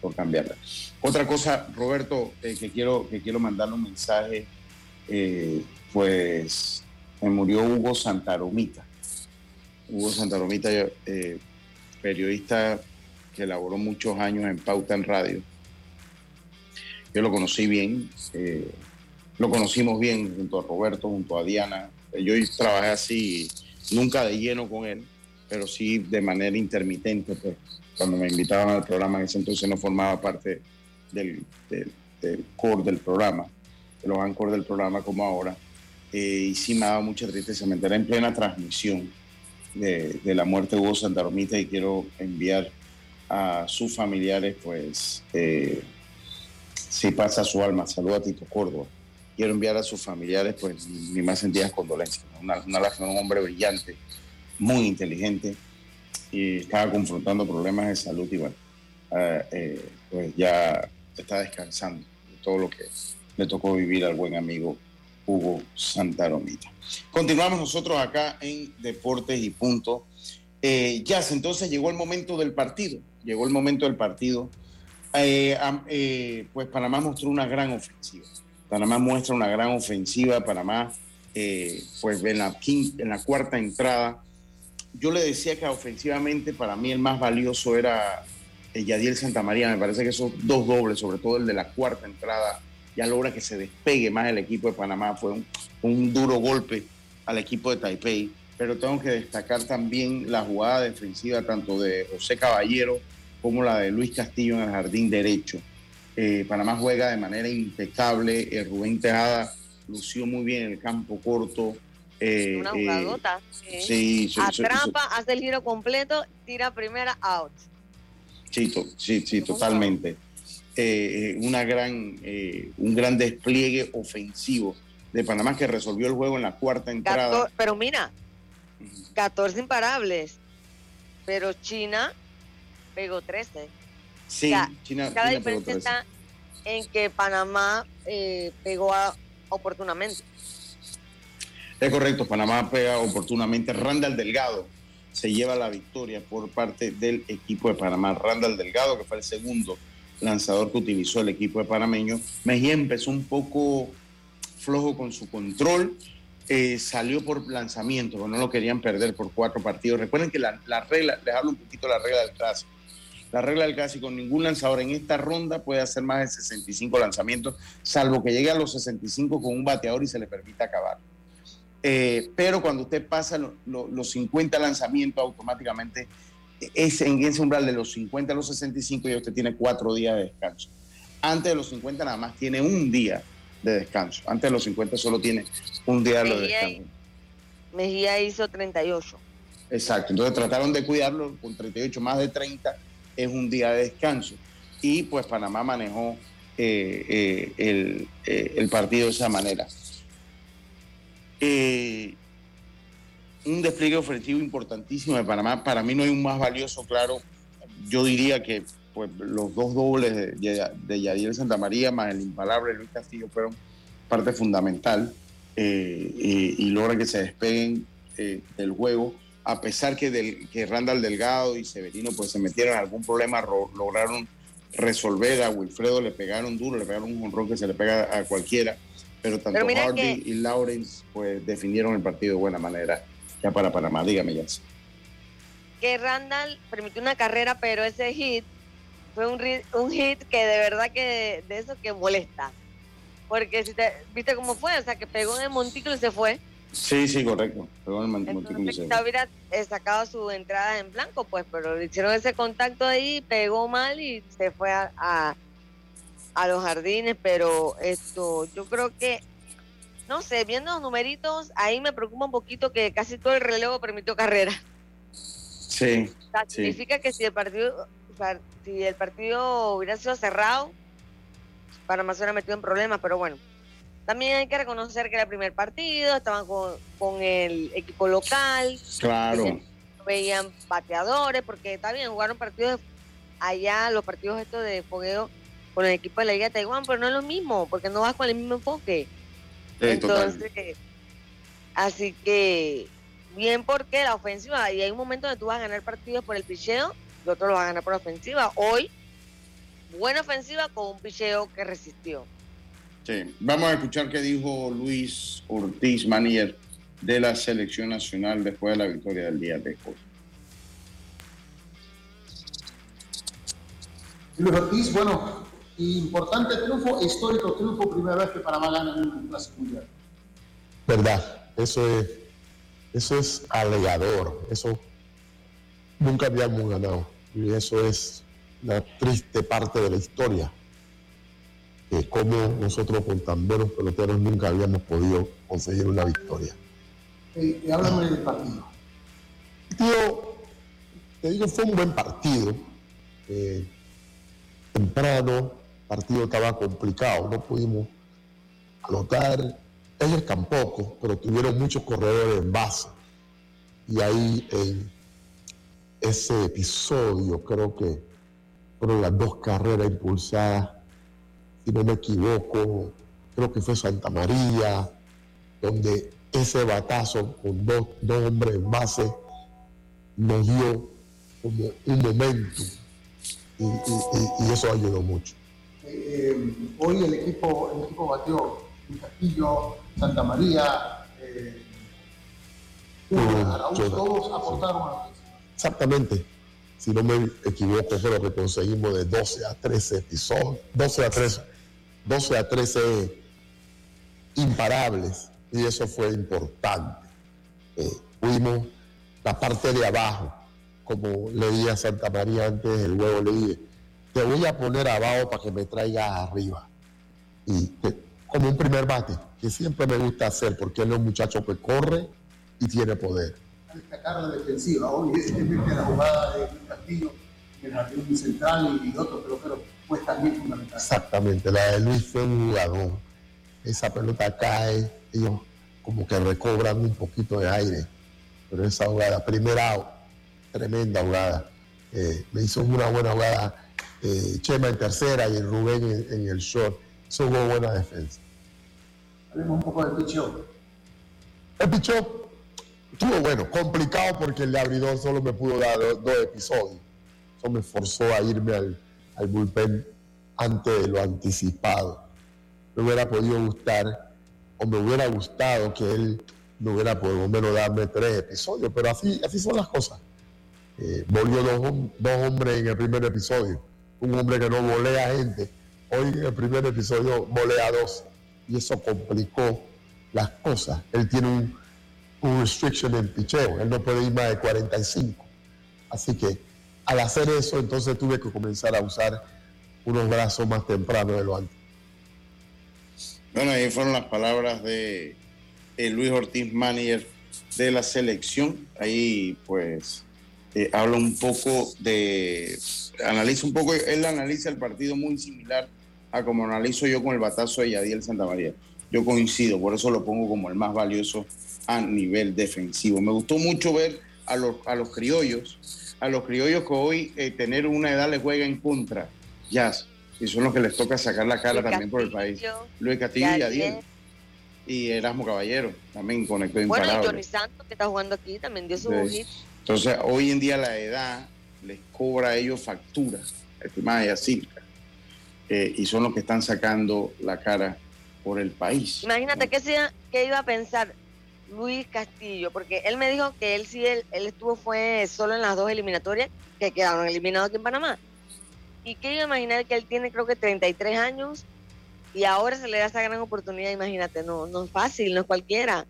por cambiarla. Otra cosa, Roberto, eh, que, quiero, que quiero mandarle un mensaje, eh, pues me murió Hugo Santaromita. Hugo Santaromita, eh, periodista que elaboró muchos años en Pauta en Radio. Yo lo conocí bien, lo conocimos bien junto a Roberto, junto a Diana. Yo trabajé así, nunca de lleno con él, pero sí de manera intermitente. Pues, cuando me invitaban al programa, en ese entonces no formaba parte del, del, del core del programa, de los core del programa como ahora. Eh, y sí me mucha tristeza. Me enteré en plena transmisión de, de la muerte de Hugo Santaromita y quiero enviar a sus familiares, pues, eh, si pasa su alma, saludo a Tito Córdoba. Quiero enviar a sus familiares, pues, mis más sentidas condolencias. Una, una un hombre brillante, muy inteligente y estaba confrontando problemas de salud y bueno, eh, eh, pues ya está descansando de todo lo que le tocó vivir al buen amigo Hugo Santaromita. Continuamos nosotros acá en Deportes y Punto. Eh, entonces llegó el momento del partido. Llegó el momento del partido. Eh, eh, pues Panamá mostró una gran ofensiva. Panamá muestra una gran ofensiva. Panamá, eh, pues en la, quinta, en la cuarta entrada, yo le decía que ofensivamente para mí el más valioso era Yadiel Santamaría. Me parece que esos dos dobles, sobre todo el de la cuarta entrada, ya logra que se despegue más el equipo de Panamá. Fue un, un, duro golpe al equipo de Taipei, pero tengo que destacar también la jugada defensiva tanto de José Caballero como la de Luis Castillo en el jardín derecho. Eh, Panamá juega de manera impecable, eh, Rubén Tejada lució muy bien en el campo corto, Eh, Una eh, jugadota. sí, sí, sí, Atrapa, hace el giro completo, tira primera, out. Sí, sí, sí, totalmente. Eh, eh, una gran, eh, un gran despliegue ofensivo de Panamá que resolvió el juego en la cuarta entrada. Cator- pero mira, 14 imparables. Pero China pegó 13. Sí, O sea, China, Cada China pegó diferencia 13. está en que Panamá eh, pegó a- oportunamente. Es correcto, Panamá pega oportunamente. Randall Delgado se lleva la victoria por parte del equipo de Panamá. Randall Delgado, que fue el segundo lanzador que utilizó el equipo de panameño. Mejía empezó un poco flojo con su control. eh, salió por lanzamiento, no lo querían perder por cuatro partidos. Recuerden que la, la regla, les hablo un poquito de la regla del clásico. La regla del clásico, ningún lanzador en esta ronda puede hacer más de 65 lanzamientos, salvo que llegue a los 65 con un bateador y se le permita acabar. Eh, pero cuando usted pasa lo- lo- los 50 lanzamientos automáticamente, es en ese umbral de los 50 a los 65 ya usted tiene cuatro días de descanso. Antes de los 50 nada más tiene un día de descanso. Antes de los 50 solo tiene un día de descanso. Mejía hizo 38. Exacto. Entonces trataron de cuidarlo con 38 más de 30 es un día de descanso. Y pues Panamá manejó eh, eh, el, eh, el partido de esa manera. Eh, un despliegue ofensivo importantísimo de Panamá. Para mí no hay un más valioso, claro. Yo diría que pues, los dos dobles de, de, Santamaría más el impalable Luis Castillo fueron parte fundamental eh, y, y logran que se despeguen eh, del juego. A pesar que, del, que Randall Delgado y Severino pues, se metieron en algún problema, ro- lograron resolver. A Wilfredo le pegaron duro, le pegaron un honrón que se le pega a cualquiera. Pero tanto Pero Hardy que- y Lawrence pues, definieron el partido de buena manera ya para Panamá. Dígame, Jens. Que Randall permitió una carrera, pero ese hit fue un, hit que de verdad que de eso que molesta. Porque si te, viste cómo fue, o sea, que pegó en el montículo y se fue. Sí, sí, correcto. Pegó en el montículo y se- quizá hubiera eh, sacado su entrada en blanco, pues, pero le hicieron ese contacto ahí, pegó mal y se fue a, a, a los jardines, pero esto, yo creo que, no sé, viendo los numeritos, ahí me preocupa un poquito que casi todo el relevo permitió carrera. Sí, O sea, sí. significa que si el partido, o sea, si el partido hubiera sido cerrado, Panamá se hubiera metido en problemas, pero bueno. También hay que reconocer que era el primer partido, estaban con, con el equipo local, Claro. veían bateadores, porque está bien, jugaron partidos allá, los partidos estos de fogueo con el equipo de la Liga de Taiwán, pero no es lo mismo, porque no vas con el mismo enfoque. Sí, total. Entonces, así que bien porque la ofensiva, y hay un momento donde tú vas a ganar partidos por el picheo, y otro lo vas a ganar por la ofensiva. Hoy, buena ofensiva con un picheo que resistió. Sí. Vamos a escuchar qué dijo Luis Ortiz, manager de la selección nacional después de la victoria del día de hoy. Luis Ortiz, bueno, importante triunfo, histórico triunfo, primera vez que Panamá gana en un clásico mundial. ¿Verdad? Eso es, eso es alegador. Eso nunca habíamos ganado. Y eso es la triste parte de la historia. Que como nosotros con tan buenos peloteros nunca habíamos podido conseguir una victoria. Eh, eh, háblame del partido. Tío, te digo, fue un buen partido. Eh, temprano, partido estaba complicado, no pudimos anotar. Ellos tampoco, pero tuvieron muchos corredores en base. Y ahí en ese episodio creo que fueron las dos carreras impulsadas, si no me equivoco, creo que fue Santa María, donde ese batazo con dos, dos hombres en base nos dio como un momento y, eso ayudó mucho. Eh, hoy el equipo, el equipo batió Luis Castillo, Santa María, eh, Araújo, sí. todos aportaron a la Exactamente. Si no me equivoco, fue lo que conseguimos de 12 a 13 episodios, 12 a 13, 12 a 13 imparables, y eso fue importante. Eh, fuimos la parte de abajo, como le dije a Santa María antes del juego, le dije, te voy a poner abajo para que me traigas arriba. Y te- como un primer bate, que siempre me gusta hacer, porque él es un muchacho que corre y tiene poder. Destacar la defensiva, hoy es la jugada de Castillo en el jardín central y otro pero pues también fundamental. Exactamente, la de Luis fue un jugador. Esa pelota cae, ellos como que recobran un poquito de aire, pero esa jugada, primera tremenda jugada. Eh, me hizo una buena jugada eh, Chema en tercera y Rubén en, el short. Eso hubo buena defensa. Hablemos un poco del pichón. El pichón estuvo bueno, complicado porque el abridor solo me pudo dar dos, episodios. Eso me forzó a irme al, al bullpen antes de lo anticipado. Me hubiera podido gustar o me hubiera gustado que él no hubiera podido menos darme tres episodios, pero así, así son las cosas. Eh, volvió dos, dos, hombres en el primer episodio. Un hombre que no volea gente. Hoy en el primer episodio volea dos. Y eso complicó las cosas. Él tiene un, un restriction en picheo. Él no puede ir más de 45. Así que al hacer eso, entonces tuve que comenzar a usar unos brazos más temprano de lo antes. Bueno, ahí fueron las palabras de Luis Ortiz, manager de la selección. Ahí pues eh, habla un poco de, analiza un poco, él analiza el partido muy similar a como analizo yo con el batazo de Yadiel Santa María. Yo coincido, por eso lo pongo como el más valioso a nivel defensivo. Me gustó mucho ver a los, a los criollos, a los criollos que hoy eh, tener una edad les juega en contra. Jazz, y son los que les toca sacar la cara también por el país. Luis Castillo y Yadiel. Y Erasmo Caballero, también conectó imparable. Bueno, y Johnny Santos, que está jugando aquí, también dio su sí. Entonces, hoy en día la edad les cobra a ellos facturas, estimada Yacirca, eh, y son los que están sacando la cara por el país. Imagínate qué, qué iba a pensar Luis Castillo, porque él me dijo que él sí, él, estuvo fue solo en las dos eliminatorias que quedaron eliminados aquí en Panamá. ¿Y qué iba a imaginar que él tiene creo que 33 años y ahora se le da esa gran oportunidad? Imagínate, no, no es fácil, no es cualquiera.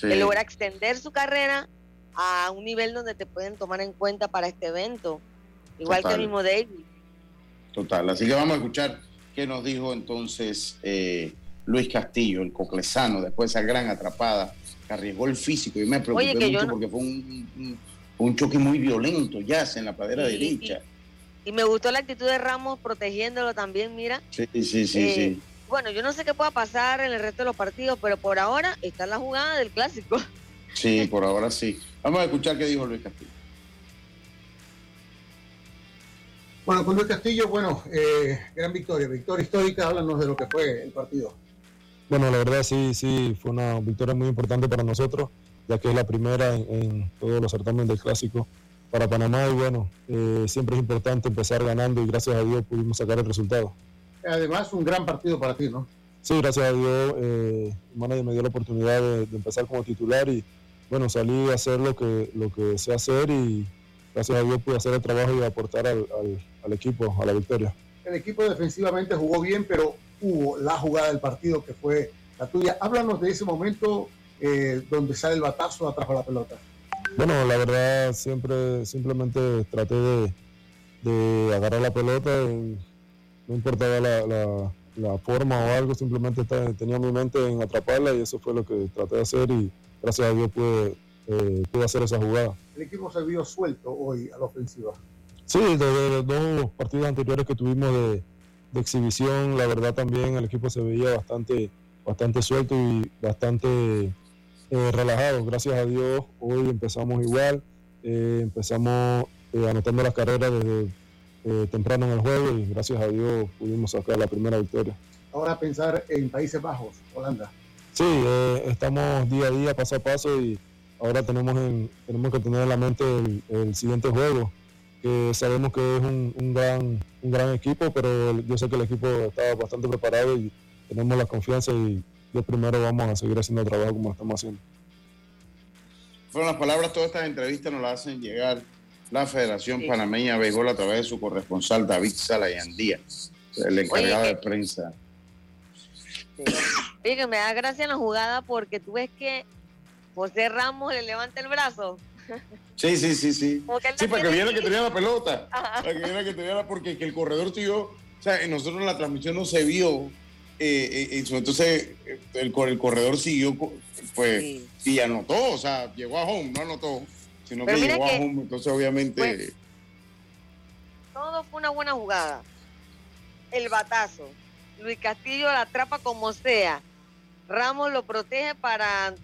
Él logra extender su carrera a un nivel donde te pueden tomar en cuenta para este evento, igual que el mismo David. Total, así que vamos a escuchar qué nos dijo entonces eh, Luis Castillo, el coclesano, después de esa gran atrapada que arriesgó el físico. Y me preocupé mucho porque fue un, un, choque muy violento, ya en la padera derecha. Y, me gustó la actitud de Ramos protegiéndolo también, mira. Sí, sí, sí, eh, sí. Bueno, yo no sé qué pueda pasar en el resto de los partidos, pero por ahora está la jugada del clásico. Sí, por ahora sí. Vamos a escuchar qué dijo Luis Castillo. Bueno, con Luis Castillo, bueno, eh, gran victoria, victoria histórica, háblanos de lo que fue el partido. Bueno, la verdad sí, sí, fue una victoria muy importante para nosotros, ya que es la primera en, todos los certámenes del clásico para Panamá y bueno, eh, siempre es importante empezar ganando y gracias a Dios pudimos sacar el resultado. Además, un gran partido para ti, ¿no? Sí, gracias a Dios, eh, manager me dio la oportunidad de empezar como titular y bueno, salí a hacer lo que, lo que sé hacer y gracias a Dios pude hacer el trabajo y aportar al, equipo, a la victoria. El equipo defensivamente jugó bien, pero hubo la jugada del partido que fue la tuya. Háblanos de ese momento eh, donde sale el batazo atrás de la pelota. Bueno, la verdad siempre simplemente traté de, agarrar la pelota, y no importaba la, forma o algo, simplemente tenía mi mente en atraparla y eso fue lo que traté de hacer y gracias a Dios eh, pude, hacer esa jugada. El equipo se vio suelto hoy a la ofensiva. Sí, desde los dos partidos anteriores que tuvimos de, exhibición, la verdad también el equipo se veía bastante, bastante suelto y bastante eh, relajado. Gracias a Dios hoy empezamos igual, eh, empezamos anotando las carreras desde temprano en el juego y gracias a Dios pudimos sacar la primera victoria. Ahora pensar en Países Bajos, Holanda. Sí, eh, estamos día a día, paso a paso y ahora tenemos, tenemos que tener en la mente el, siguiente juego, que sabemos que es un, gran, un gran equipo, pero yo sé que el equipo está bastante preparado y tenemos la confianza y yo primero vamos a seguir haciendo el trabajo como estamos haciendo. Fueron las palabras, todas estas entrevistas nos las hacen llegar la Federación Panameña de Béisbol a través de su corresponsal David Salayandía, el encargado de prensa que me da gracia en la jugada porque tú ves que José Ramos le levanta el brazo. Sí, sí, sí, sí. Sí, para que viera que tenía la pelota. Para que viera que tenía la, porque el corredor siguió, o sea, nosotros en la transmisión no se vio eh, eh, entonces el, el corredor siguió, pues, y anotó, o sea, llegó a home, no anotó, sino que llegó a home, entonces obviamente... Pues, todo fue una buena jugada. El batazo. Luis Castillo la atrapa como sea. Ramos lo protege para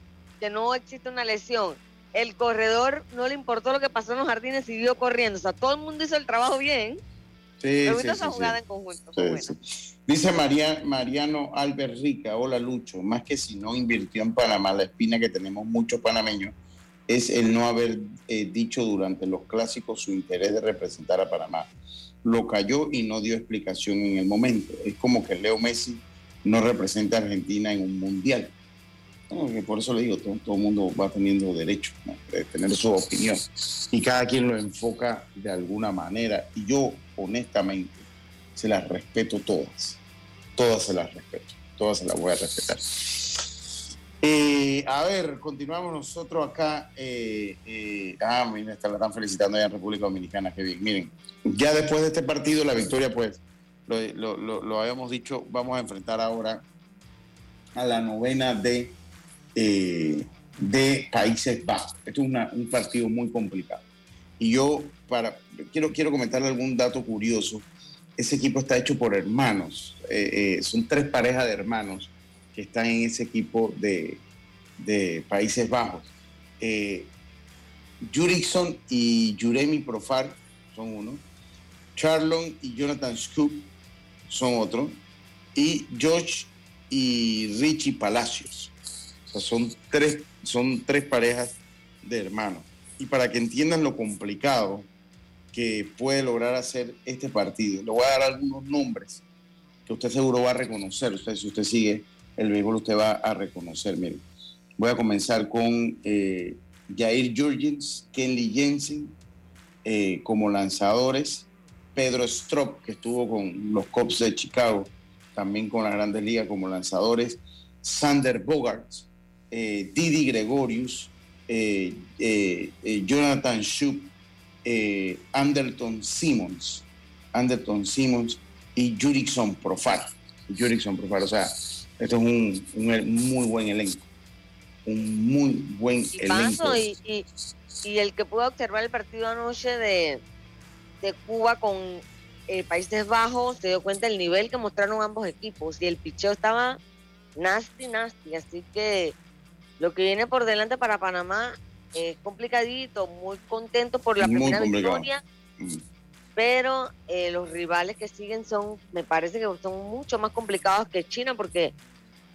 que no exista una lesión. El corredor no le importó lo que pasó en los jardines, siguió corriendo. O sea, todo el mundo hizo el trabajo bien. Sí, sí, esa jugada en conjunto. Dice María, Mariano Albert Rica, hola Lucho, más que si no invirtió en Panamá, la espina que tenemos muchos panameños es el no haber eh, dicho durante los clásicos su interés de representar a Panamá. Lo cayó y no dio explicación en el momento. Es como que Leo Messi no representa a Argentina en un mundial. por eso le digo, todo, el mundo va teniendo derecho de tener su opinión y cada quien lo enfoca de alguna manera. Y yo, honestamente, se las respeto todas. Todas se las respeto. Todas se las voy a respetar. Eh, a ver, continuamos nosotros acá. Eh, eh, ah, mira, la están felicitando allá en República Dominicana, qué bien. Miren, ya después de este partido, la victoria, pues, lo, habíamos dicho, vamos a enfrentar ahora a la novena de, de Países Bajos. Esto es un partido muy complicado. Y yo, para, quiero, quiero comentarle algún dato curioso. Ese equipo está hecho por hermanos, son tres parejas de hermanos que están en ese equipo de, Países Bajos. Eh, y Juremi Profar son uno. Charlon y Jonathan Scoop son otro. Y Josh y Richie Palacios. son, tres, son tres parejas de hermanos. Y para que entiendan lo complicado que puede lograr hacer este partido, le voy a dar algunos nombres que usted seguro va a reconocer, usted, si usted sigue el béisbol usted va a reconocer. Miren, voy a comenzar con eh, Jair Jurgens, Kenley Jensen eh, como lanzadores, Pedro Strop, que estuvo con los Cubs de Chicago, también con la Grandes Ligas como lanzadores, Sander Bogarts, eh, Didi Gregorius, Jonathan Shoup, Anderton Simmons, Anderton Simmons y Jurickson Profar. Jurickson Profar, o sea, esto es un, muy buen elenco. Un muy buen elenco. Y, y, el que pudo observar el partido anoche de, Cuba con eh, Países Bajos se dio cuenta del nivel que mostraron ambos equipos. Y el picheo estaba nasty, nasty. Así que lo que viene por delante para Panamá es complicadito. Muy contento por la primera victoria. Mm pero eh, los rivales que siguen son, me parece que son mucho más complicados que China, porque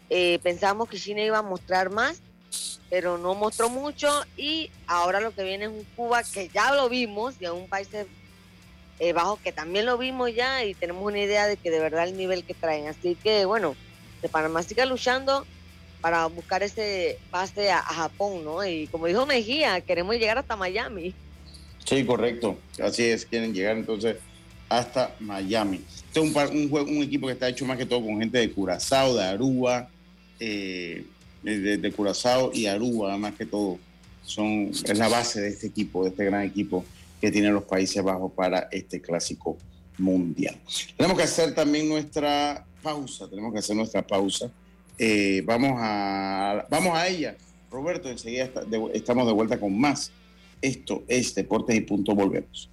eh, pensamos que China iba a mostrar más, pero no mostró mucho, y ahora lo que viene es un Cuba que ya lo vimos, y a un país eh, bajo que también lo vimos ya, y tenemos una idea de que de verdad el nivel que traen. Así que bueno, de Panamá sigue luchando para buscar ese pase a Japón, ¿no? Y como dijo Mejía, queremos llegar hasta Miami. Sí, correcto. Así es, quieren llegar entonces hasta Miami. Este es un, un, equipo que está hecho más que todo con gente de Curazao, de Aruba, eh, de, Curazao y Aruba, más que todo. Son, es la base de este equipo, de este gran equipo que tienen los Países Bajos para este clásico mundial. Tenemos que hacer también nuestra pausa, tenemos que hacer nuestra pausa. Eh, vamos, a, vamos a ella. Roberto, enseguida estamos de vuelta con más esto es Deportes y Punto. Volvemos.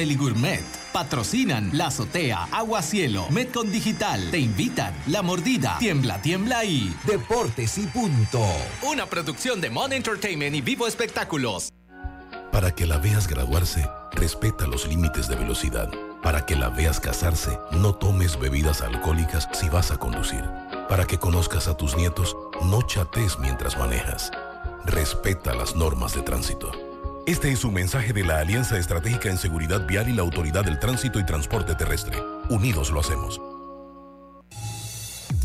Deli Gourmet. Patrocinan La Azotea, Agua Cielo, Metcon Digital. Te invitan La Mordida, Tiembla, Tiembla y Deportes y Punto. Una producción de Mon Entertainment y Vivo Espectáculos. Para que la veas graduarse, respeta los límites de velocidad. Para que la veas casarse, no tomes bebidas alcohólicas si vas a conducir. Para que conozcas a tus nietos, no chates mientras manejas. Respeta las normas de tránsito. Este es un mensaje de la Alianza Estratégica en Seguridad Vial y la Autoridad del Tránsito y Transporte Terrestre. Unidos lo hacemos.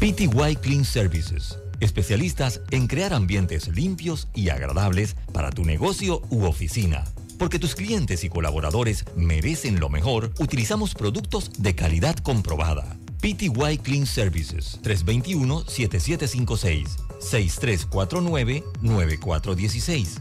PTY Clean Services. Especialistas en crear ambientes limpios y agradables para tu negocio u oficina. Porque tus clientes y colaboradores merecen lo mejor, utilizamos productos de calidad comprobada. PTY Clean Services 321-7756 6349-9416.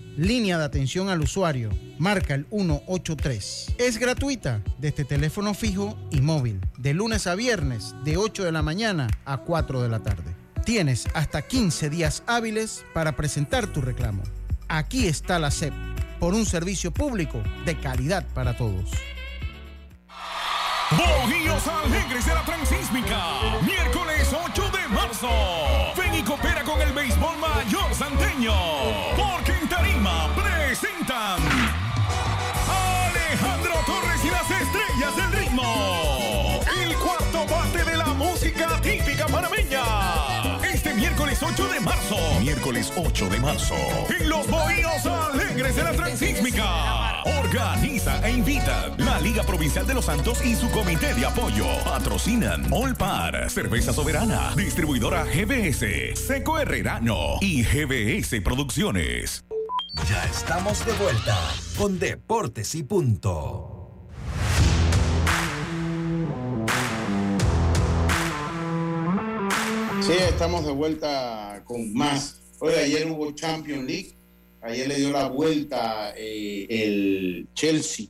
Línea de atención al usuario. Marca el 183. Es gratuita desde teléfono fijo y móvil. De lunes a viernes, de 8 de la mañana a 4 de la tarde. Tienes hasta 15 días hábiles para presentar tu reclamo. Aquí está la SEP, por un servicio público de calidad para todos. Bohíos Alegres de la Transísmica, miércoles 8 de marzo. Ven y coopera con el béisbol mayor santeño. Presentan Alejandro Torres y las estrellas del ritmo. El cuarto bate de la música típica panameña. Este miércoles 8 de marzo. Miércoles 8 de marzo. En los Bohíos Alegres de la Transísmica. Organiza e invita la Liga Provincial de los Santos y su comité de apoyo. Patrocinan Olpar, Cerveza Soberana, Distribuidora GBS, Seco Herrerano y GBS Producciones. Ya estamos de vuelta con Deportes y Punto. Sí, estamos de vuelta con más. Hoy ayer hubo Champions League. Ayer le dio la vuelta eh, el Chelsea.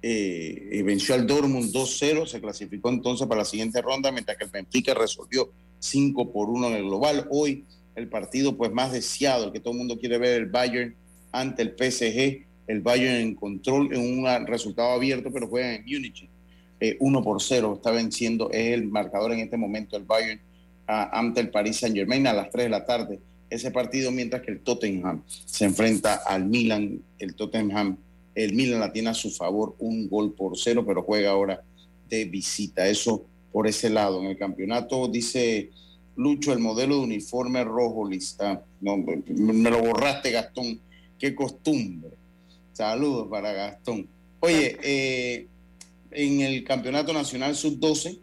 eh, y venció al Dortmund 2-0. Se clasificó entonces para la siguiente ronda, mientras que el Benfica resolvió 5 por 1 en el global. Hoy el partido pues más deseado, el que todo el mundo quiere ver, el Bayern ante el PSG. El Bayern en control en un resultado abierto, pero juega en Múnich. Eh, 1 por 0 está venciendo, es el marcador en este momento el Bayern ante el Paris Saint Germain a las 3 de la tarde. Ese partido, mientras que el Tottenham se enfrenta al Milan, el Tottenham, el Milan la tiene a su favor un gol por cero, pero juega ahora de visita. Eso por ese lado. En el campeonato dice Lucho, el modelo de uniforme rojo lista. No, me lo borraste, Gastón. Qué costumbre. Saludos para Gastón. Oye, eh, en el campeonato nacional sub-12,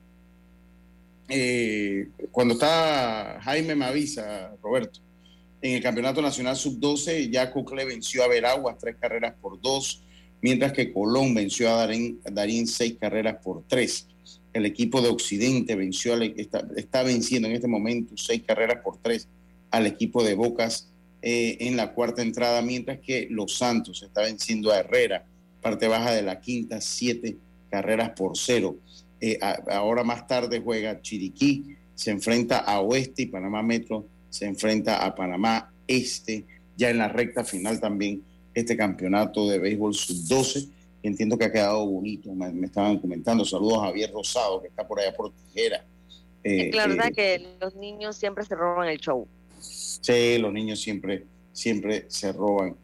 eh, cuando está Jaime me avisa, Roberto, en el campeonato nacional sub-12 ya Cocle venció a Veraguas tres carreras por dos, mientras que Colón venció a Darín, Darín seis carreras por tres. El equipo de Occidente venció está, está venciendo en este momento seis carreras por tres al equipo de Bocas eh, en la cuarta entrada, mientras que Los Santos está venciendo a Herrera, parte baja de la quinta, siete carreras por cero. Eh, a- ahora más tarde juega Chiriquí, se enfrenta a Oeste y Panamá Metro se enfrenta a Panamá Este, ya en la recta final también este campeonato de béisbol sub-12, que entiendo que ha quedado bonito, me, me estaban comentando, saludos a Javier Rosado, que está por allá por Tijera. Eh, la verdad eh, que los niños siempre se roban el show. Sí, los niños siempre, siempre se roban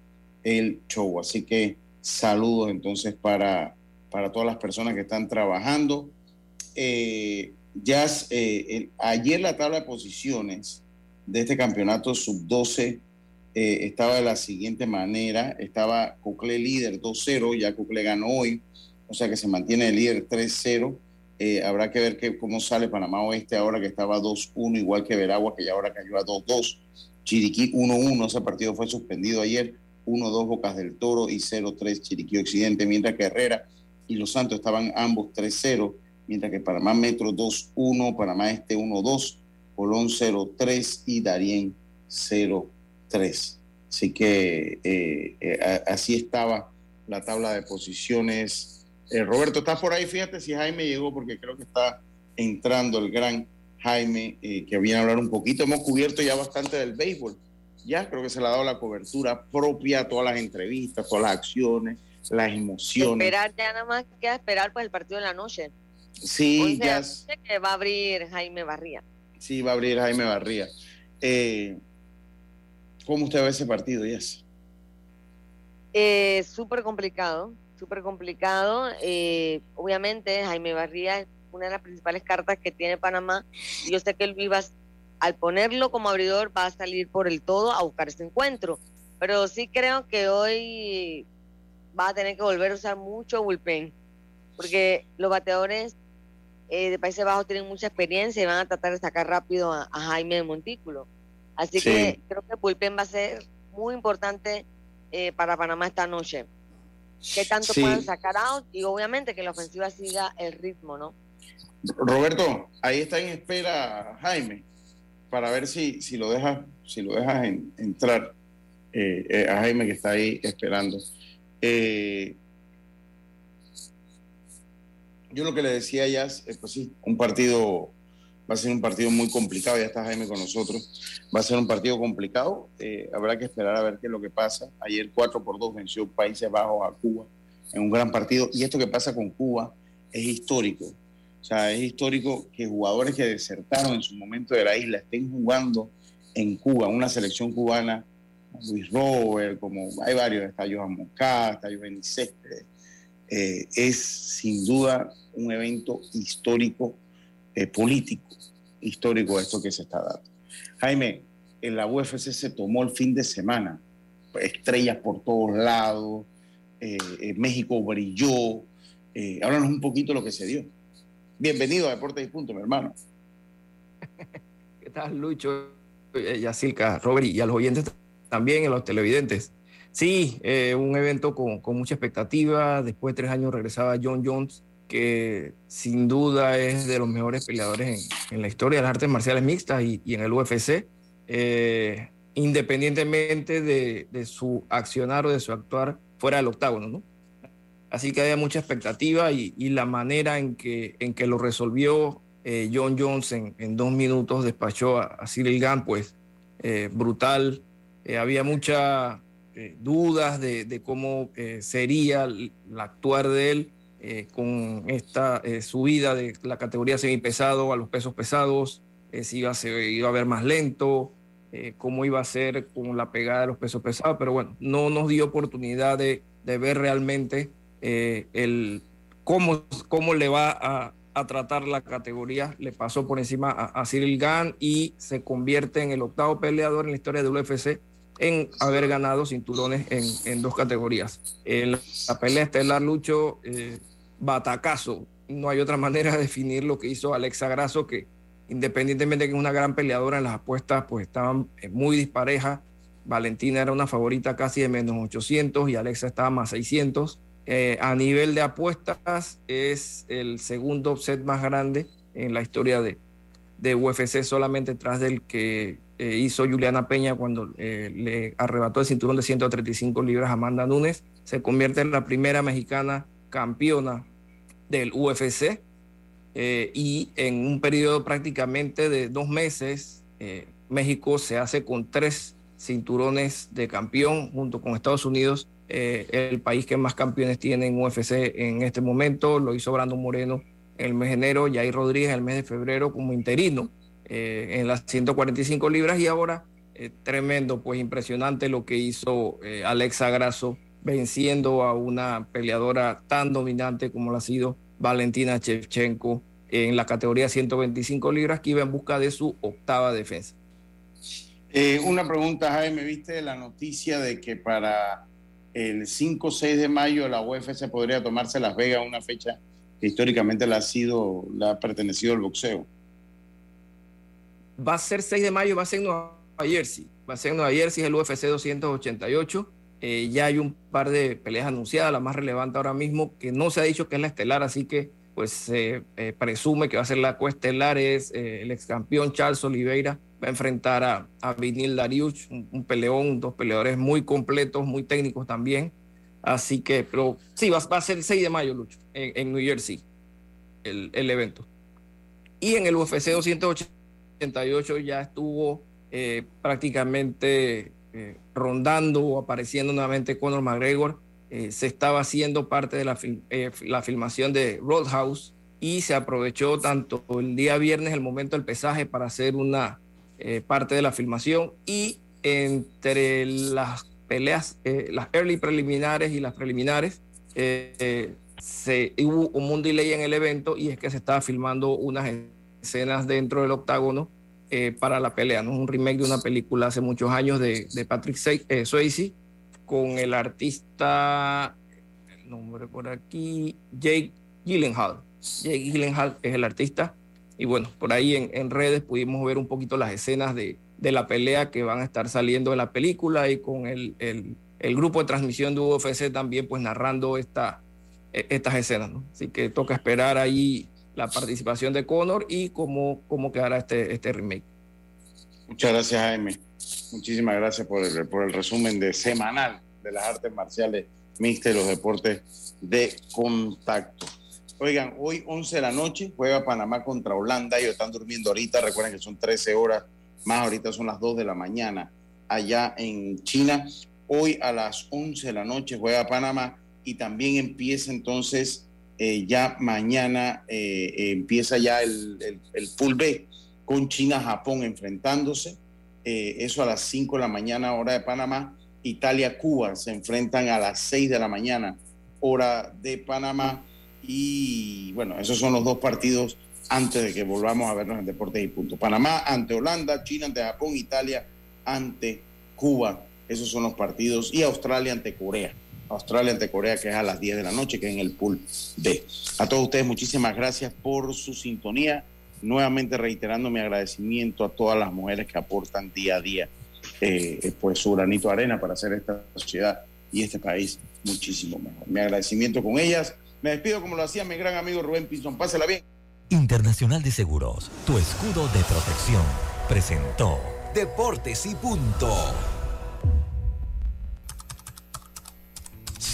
el show. Así que saludos entonces para, para todas las personas que están trabajando. Eh, eh, ayer la tabla de posiciones de este campeonato sub-12 eh, estaba de la siguiente manera. Estaba Cocle líder 2-0, ya Cocle ganó hoy, o sea que se mantiene el líder 3-0. Eh, habrá que ver que, cómo sale Panamá Oeste ahora que estaba 2-1, igual que Veragua, que ya ahora cayó a 2-2. Chiriquí 1-1, ese partido fue suspendido ayer. 1-2 Bocas del Toro y 0-3 Chiriquí Occidente, mientras que Herrera y Los Santos estaban ambos 3-0, mientras que Panamá Metro 2-1, Panamá Este 1-2, Colón 0-3 y Darién 0-3. Así que eh, eh, así estaba la tabla de posiciones. Eh, Roberto, ¿estás por ahí? Fíjate si Jaime llegó, porque creo que está entrando el gran Jaime, eh, que viene a hablar un poquito. Hemos cubierto ya bastante del béisbol. Ya creo que se le ha dado la cobertura propia, todas las entrevistas, todas las acciones, las emociones. Esperar, ya nada más queda esperar pues el partido de la noche. Sí, 11 de la ya noche que va a abrir Jaime Barría. sí va a abrir Jaime Barría. Eh, ¿Cómo usted ve ese partido, Yes? Eh, súper complicado, súper complicado. Eh, obviamente Jaime Barría es una de las principales cartas que tiene Panamá. Yo sé que el Vivas, al ponerlo como abridor, va a salir por el todo a buscar ese encuentro. Pero sí creo que hoy va a tener que volver a usar mucho bullpen, porque los bateadores eh, de Países Bajos tienen mucha experiencia y van a tratar de sacar rápido a, Jaime de Montículo. Así que creo que el bullpen va a ser muy importante eh, para Panamá esta noche. ¿Qué tanto pueden sacar out? Y obviamente que la ofensiva siga el ritmo, ¿no? Roberto, ahí está en espera Jaime para ver si, si lo dejas si lo dejas entrar eh, a Jaime que está ahí esperando. Eh, yo lo que le decía ya es, pues sí, un partido, va a ser un partido muy complicado, ya está Jaime con nosotros, va a ser un partido complicado, eh, habrá que esperar a ver qué es lo que pasa. Ayer 4 por 2 venció Países Bajos a Cuba en un gran partido, y esto que pasa con Cuba es histórico. O sea, es histórico que jugadores que desertaron en su momento de la isla estén jugando en Cuba, una selección cubana Luis Robert, como hay varios, está Johan Moncada, está Johan eh, es sin duda un evento histórico, eh, político, histórico esto que se está dando. Jaime, en la UFC se tomó el fin de semana, estrellas por todos lados, eh, México brilló, háblanos un poquito lo que se dio. Bienvenido a Deportes y Punto, mi hermano. ¿Qué tal, Lucho? Yacilca, Robert, y a los oyentes también en los televidentes. Sí, eh, un evento con, con, mucha expectativa. Después de tres años regresaba John Jones, que sin duda es de los mejores peleadores en, la historia de las artes marciales mixtas y, en el UFC, eh, independientemente de, su accionar o de su actuar fuera del octágono. ¿no? Así que había mucha expectativa y, la manera en que, en que lo resolvió eh, John Jones en, dos minutos despachó a, a Cyril Gant, pues brutal eh, había muchas eh, dudas de, cómo eh, sería el, actuar de él con esta subida de la categoría semipesado a los pesos pesados, si iba a, ser, iba a ver más lento, cómo iba a ser con la pegada de los pesos pesados, pero bueno, no nos dio oportunidad de, ver realmente el, cómo, cómo le va a, a tratar la categoría, le pasó por encima a, a Cyril Gann y se convierte en el octavo peleador en la historia del UFC en haber ganado cinturones en, en dos categorías. En la pelea estelar Lucho, eh, batacazo. No hay otra manera de definir lo que hizo Alexa Grasso, que independientemente de que es una gran peleadora en las apuestas, pues estaban eh, muy disparejas. Valentina era una favorita casi de menos 800 y Alexa estaba más 600. Eh, a nivel de apuestas es el segundo set más grande en la historia de, de UFC, solamente tras del que eh, hizo Juliana Peña cuando le arrebató el cinturón de 135 libras a Amanda Nunes. Se convierte en la primera mexicana campeona del UFC eh, y en un periodo prácticamente de dos meses, México se hace con tres cinturones de campeón junto con Estados Unidos, el país que más campeones tiene en UFC en este momento. Lo hizo Brandon Moreno en el mes de enero, Jair Rodríguez el mes de febrero como interino eh, en las 145 libras y ahora eh, tremendo, pues impresionante lo que hizo eh, Alexa Grasso venciendo a una peleadora tan dominante como la ha sido Valentina Shevchenko en la categoría 125 libras que iba en busca de su octava defensa. una pregunta, Jaime, ¿viste la noticia de que para el 5 o 6 de mayo la UFC podría tomarse Las Vegas, una fecha que históricamente la ha sido, la ha pertenecido al boxeo? Va a ser 6 de mayo, va a ser en Nueva Jersey. Va a ser en Nueva Jersey, el UFC 288. Eh, ya hay un par de peleas anunciadas, la más relevante ahora mismo, que no se ha dicho que es la estelar, así que pues se eh, presume que va a ser la coestelar, es eh, el ex campeón Charles Oliveira, va a enfrentar a, Vinil Dariuch, un, peleón, dos peleadores muy completos, muy técnicos también. Así que, pero sí, va, a ser el 6 de mayo, Lucho, en, en New Jersey, el, el evento. Y en el UFC 288 ya estuvo prácticamente eh, rondando o apareciendo nuevamente Conor McGregor. Eh, se estaba haciendo parte de la, la filmación de Roadhouse y se aprovechó tanto el día viernes, el momento del pesaje, para hacer una parte de la filmación y entre las peleas, las early preliminares y las preliminares, eh, se, hubo un delay en el evento y es que se estaba filmando unas escenas dentro del octágono eh, para la pelea, ¿no? Un remake de una película hace muchos años de, de Patrick eh, Swayze con el artista, el nombre por aquí, Jake Gyllenhaal. Jake Gyllenhaal es el artista. Y bueno, por ahí en, en redes pudimos ver un poquito las escenas de, de, la pelea que van a estar saliendo en la película y con el, el, el grupo de transmisión de UFC también pues narrando esta, e, estas escenas. ¿no? Así que toca esperar ahí la participación de Conor y cómo, cómo quedará este, este remake. Muchas gracias, Jaime. Muchísimas gracias por el, por el resumen de semanal de las artes marciales mixtas y los deportes de contacto. Oigan, hoy 11 de la noche juega Panamá contra Holanda. Ellos están durmiendo ahorita. Recuerden que son 13 horas más. Ahorita son las 2 de la mañana allá en China. Hoy a las 11 de la noche juega Panamá y también empieza entonces eh, ya mañana eh, empieza ya el, el, el, full B con China-Japón enfrentándose. Eh, eso a las 5 de la mañana, hora de Panamá. Italia-Cuba se enfrentan a las 6 de la mañana, hora de Panamá. Y bueno, esos son los dos partidos antes de que volvamos a vernos en Deportes y Punto. Panamá ante Holanda, China ante Japón, Italia ante Cuba. Esos son los partidos. Y Australia ante Corea. Australia ante Corea, que es a las 10 de la noche, que es en el pool D. A todos ustedes, muchísimas gracias por su sintonía. Nuevamente reiterando mi agradecimiento a todas las mujeres que aportan día a día eh, pues su granito de arena para hacer esta sociedad y este país muchísimo mejor. Mi agradecimiento con ellas. Me despido como lo hacía mi gran amigo Rubén Pinzón. Pásela bien. Internacional de Seguros, tu escudo de protección, presentó Deportes y Punto.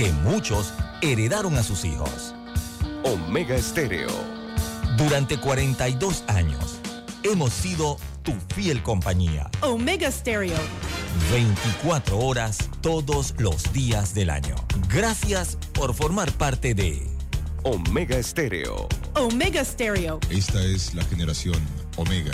que muchos heredaron a sus hijos. Omega Estéreo. Durante 42 años hemos sido tu fiel compañía. Omega Stereo. 24 horas todos los días del año. Gracias por formar parte de Omega Estéreo. Omega Stereo. Esta es la generación Omega.